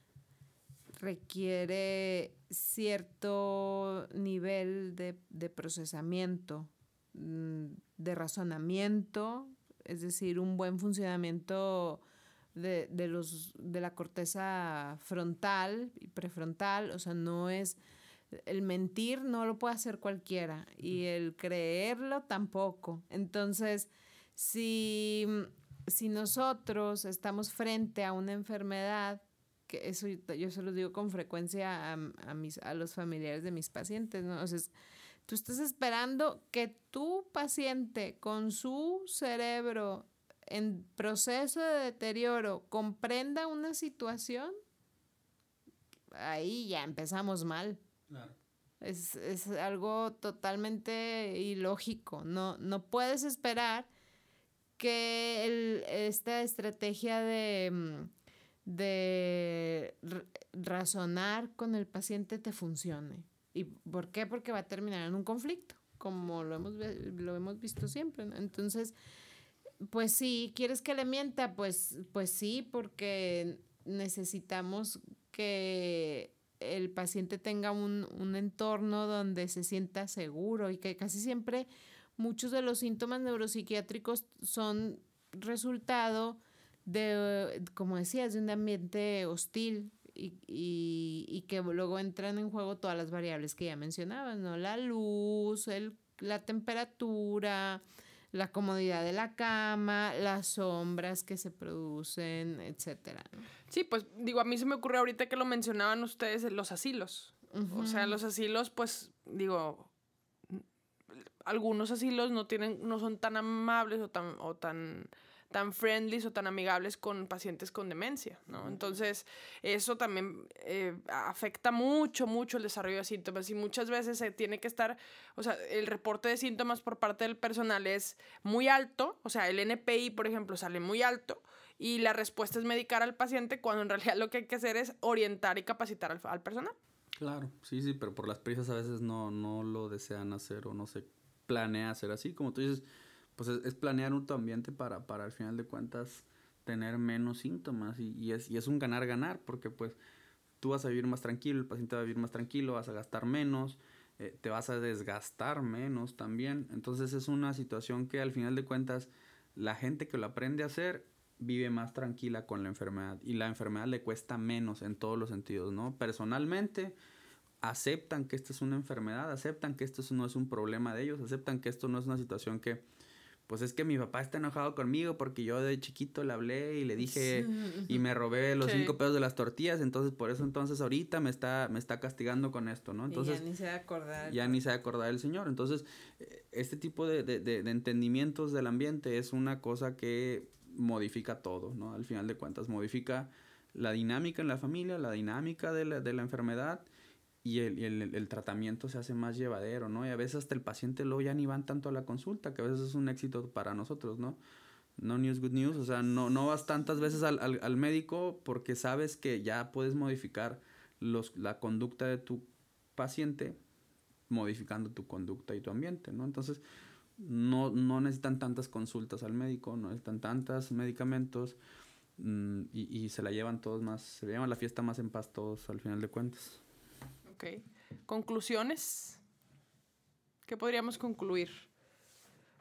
requiere cierto nivel de, procesamiento, mm, de razonamiento, es decir, un buen funcionamiento de, de, los, de la corteza frontal y prefrontal, o sea, no es el mentir no lo puede hacer cualquiera y el creerlo tampoco. Entonces, si, si nosotros estamos frente a una enfermedad que eso yo se lo digo con frecuencia a, a, mis, a los familiares de mis pacientes, ¿no? O sea, tú estás esperando que tu paciente con su cerebro en proceso de deterioro comprenda una situación, ahí ya empezamos mal. Es, es, algo totalmente ilógico. No, no puedes esperar que el, esta estrategia de, mm, de razonar con el paciente te funcione. ¿Y por qué? Porque va a terminar en un conflicto, como lo hemos, lo hemos visto siempre. Entonces, pues sí, ¿quieres que le mienta? Pues, pues sí, porque necesitamos que el paciente tenga un, un entorno donde se sienta seguro y que casi siempre muchos de los síntomas neuropsiquiátricos son resultado de, como decías, de un ambiente hostil y, y, que luego entran en juego todas las variables que ya mencionabas, ¿no? La luz, el, la temperatura, la comodidad de la cama, las sombras que se producen, etcétera. Sí, pues digo, a mí se me ocurre ahorita que lo mencionaban ustedes los asilos. O sea, los asilos, pues digo, algunos asilos no tienen, no son tan amables o tan, o tan, tan friendly o tan amigables con pacientes con demencia, ¿no? Entonces, eso también eh, afecta mucho, mucho el desarrollo de síntomas y muchas veces se tiene que estar, o sea, el reporte de síntomas por parte del personal es muy alto, o sea, el NPI, por ejemplo, sale muy alto y la respuesta es medicar al paciente cuando en realidad lo que hay que hacer es orientar y capacitar al, al personal. Claro, sí, sí, pero por las prisas a veces no, no lo desean hacer o no se planea hacer así. Como tú dices, pues es, planear un tu ambiente para, para al final de cuentas tener menos síntomas y, es, y es un ganar-ganar porque pues tú vas a vivir más tranquilo, el paciente va a vivir más tranquilo, vas a gastar menos, eh, te vas a desgastar menos también. Entonces es una situación que al final de cuentas la gente que lo aprende a hacer vive más tranquila con la enfermedad y la enfermedad le cuesta menos en todos los sentidos, ¿no? Personalmente, aceptan que esta es una enfermedad, aceptan que esto no es un problema de ellos, aceptan que esto no es una situación que, pues es que mi papá está enojado conmigo porque yo de chiquito le hablé y le dije y me robé los cinco pedos de las tortillas, entonces por eso entonces ahorita me está, me está castigando con esto, ¿no? Entonces, ya ni se va a acordar. Ya ni se va a acordar el Señor. Entonces, eh, este tipo de, de, de, de entendimientos del ambiente es una cosa que modifica todo, ¿no? Al final de cuentas, modifica la dinámica en la familia, la dinámica de la, de la enfermedad y el, el, tratamiento se hace más llevadero, ¿no? Y a veces hasta el paciente luego ya ni van tanto a la consulta, que a veces es un éxito para nosotros, ¿no? No news, good news, o sea, no, no vas tantas veces al, al, al médico porque sabes que ya puedes modificar los, la conducta de tu paciente modificando tu conducta y tu ambiente, ¿no? Entonces, no, no necesitan tantas consultas al médico, no necesitan tantos medicamentos mmm, y, y se la llevan todos más, se llevan la fiesta más en paz todos al final de cuentas. Conclusiones. ¿Qué podríamos concluir?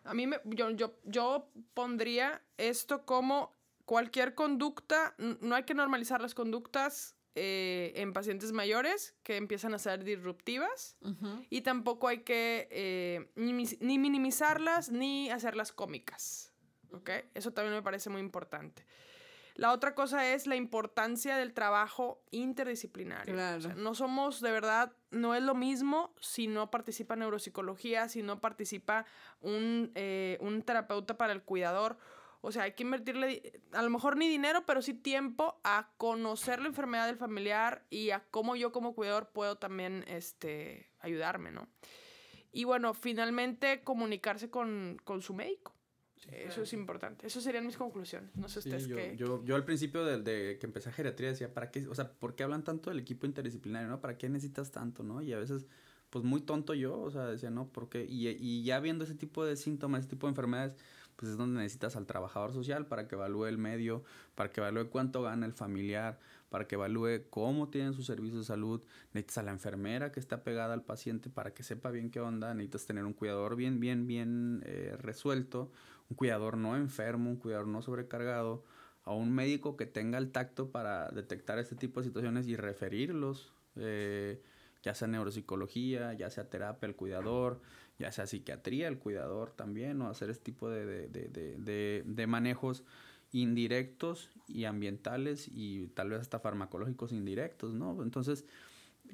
A mí me, yo, yo, yo pondría esto como cualquier conducta, no hay que normalizar las conductas eh, en pacientes mayores que empiezan a ser disruptivas uh -huh. y tampoco hay que eh, ni, ni, minimizarlas ni hacerlas cómicas. ¿ok? Eso también me parece muy importante. La otra cosa es la importancia del trabajo interdisciplinario. Claro. O sea, no somos, de verdad, no es lo mismo si no participa neuropsicología, si no participa un, eh, un terapeuta para el cuidador. O sea, hay que invertirle, a lo mejor ni dinero, pero sí tiempo a conocer la enfermedad del familiar y a cómo yo como cuidador puedo también este, ayudarme, ¿no? Y bueno, finalmente comunicarse con, con su médico. Eso es importante. Eso serían mis conclusiones. No sé sí, ustedes yo, qué. Yo, yo al principio de, de, que empecé a geriatría decía, ¿para qué? O sea, ¿por qué hablan tanto del equipo interdisciplinario, no? ¿Para qué necesitas tanto, no? Y a veces, pues muy tonto yo, o sea, decía, ¿no? ¿Por qué? Y, y ya viendo ese tipo de síntomas, ese tipo de enfermedades, pues es donde necesitas al trabajador social para que evalúe el medio, para que evalúe cuánto gana el familiar, para que evalúe cómo tienen sus servicios de salud, necesitas a la enfermera que está pegada al paciente para que sepa bien qué onda, necesitas tener un cuidador bien, bien, bien eh, resuelto, un cuidador no enfermo, un cuidador no sobrecargado, a un médico que tenga el tacto para detectar este tipo de situaciones y referirlos, eh, ya sea neuropsicología, ya sea terapia al cuidador, ya sea psiquiatría al cuidador también, o hacer este tipo de, de, de, de, manejos indirectos y ambientales y tal vez hasta farmacológicos indirectos, ¿no? Entonces,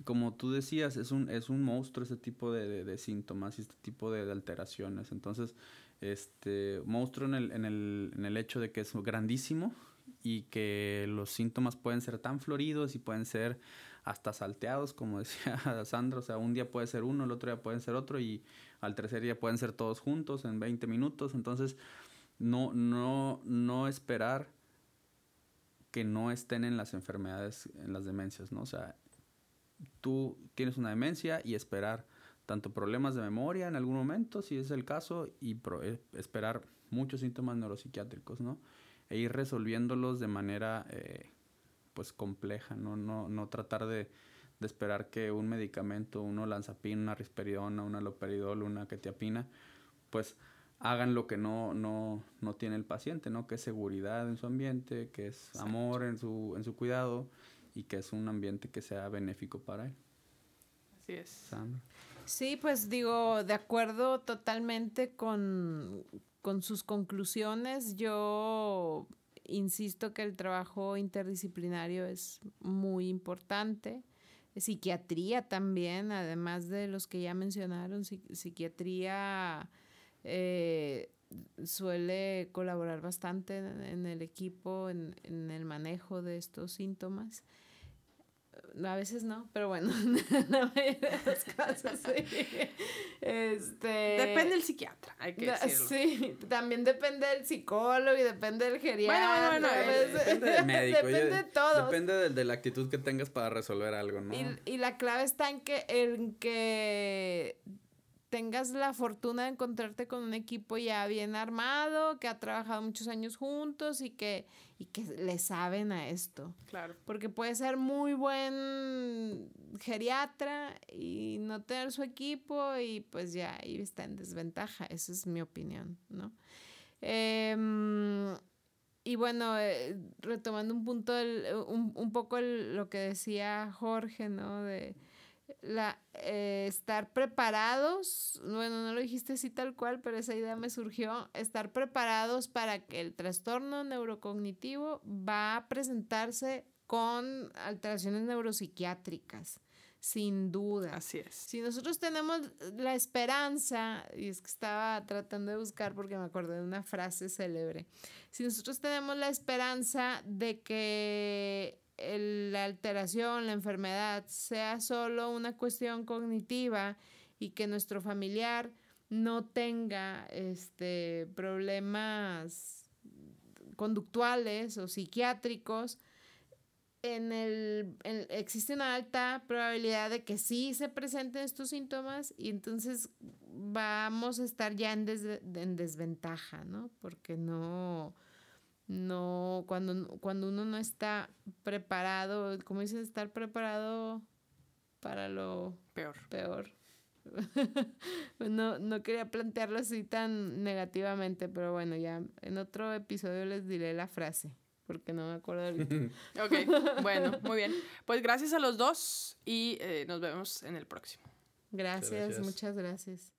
como tú decías, es un, es un monstruo ese tipo de, de, síntomas y este tipo de, alteraciones. Entonces, este monstruo en el, en, el, en el hecho de que es grandísimo y que los síntomas pueden ser tan floridos y pueden ser hasta salteados, como *laughs* decía Sandra, o sea, un día puede ser uno, el otro día pueden ser otro y al tercer día pueden ser todos juntos en 20 minutos, entonces no, no, no esperar que no estén en las enfermedades, en las demencias, ¿no? O sea, tú tienes una demencia y esperar tanto problemas de memoria en algún momento, si es el caso, y eh, esperar muchos síntomas neuropsiquiátricos, ¿no? E ir resolviéndolos de manera, eh, pues, compleja, ¿no? No, no tratar de, de, esperar que un medicamento, uno lanzapina, una risperidona, una loperidol, una ketiapina, pues, hagan lo que no, no, no tiene el paciente, ¿no? Que es seguridad en su ambiente, que es amor en su, en su cuidado y que es un ambiente que sea benéfico para él. Así es. Sí, pues digo, de acuerdo totalmente con, con sus conclusiones. Yo insisto que el trabajo interdisciplinario es muy importante. Psiquiatría también, además de los que ya mencionaron, psiquiatría eh, suele colaborar bastante en, el equipo, en, el manejo de estos síntomas. A veces no, pero bueno, en *laughs* la mayoría de los casos sí. Este, depende del psiquiatra, hay que decirlo. Sí, también depende del psicólogo y depende del geriatra. Bueno, bueno, bueno. Eh, depende del médico. *laughs* depende de todo. Depende de, la actitud que tengas para resolver algo, ¿no? Y, y la clave está en que, en que tengas la fortuna de encontrarte con un equipo ya bien armado, que ha trabajado muchos años juntos y que, y que le saben a esto. Claro. Porque puede ser muy buen geriatra y no tener su equipo y pues ya ahí está en desventaja. Esa es mi opinión, ¿no? Em, y bueno, eh, retomando un punto, un, un poco lo que decía Jorge, ¿no? De, la, eh, estar preparados, bueno, no lo dijiste así tal cual, pero esa idea me surgió, estar preparados para que el trastorno neurocognitivo va a presentarse con alteraciones neuropsiquiátricas, sin duda. Así es. Si nosotros tenemos la esperanza, y es que estaba tratando de buscar porque me acordé de una frase célebre, si nosotros tenemos la esperanza de que la alteración, la enfermedad sea solo una cuestión cognitiva y que nuestro familiar no tenga este, problemas conductuales o psiquiátricos, en el, existe una alta probabilidad de que sí se presenten estos síntomas y entonces vamos a estar ya en, en desventaja, ¿no? Porque no, no, cuando, cuando uno no está preparado, como dicen, estar preparado para lo peor. Peor. *laughs* no, no quería plantearlo así tan negativamente, pero bueno, ya en otro episodio les diré la frase, porque no me acuerdo ahorita. *laughs* ok, bueno, muy bien. Pues gracias a los dos y eh, nos vemos en el próximo. gracias. muchas gracias.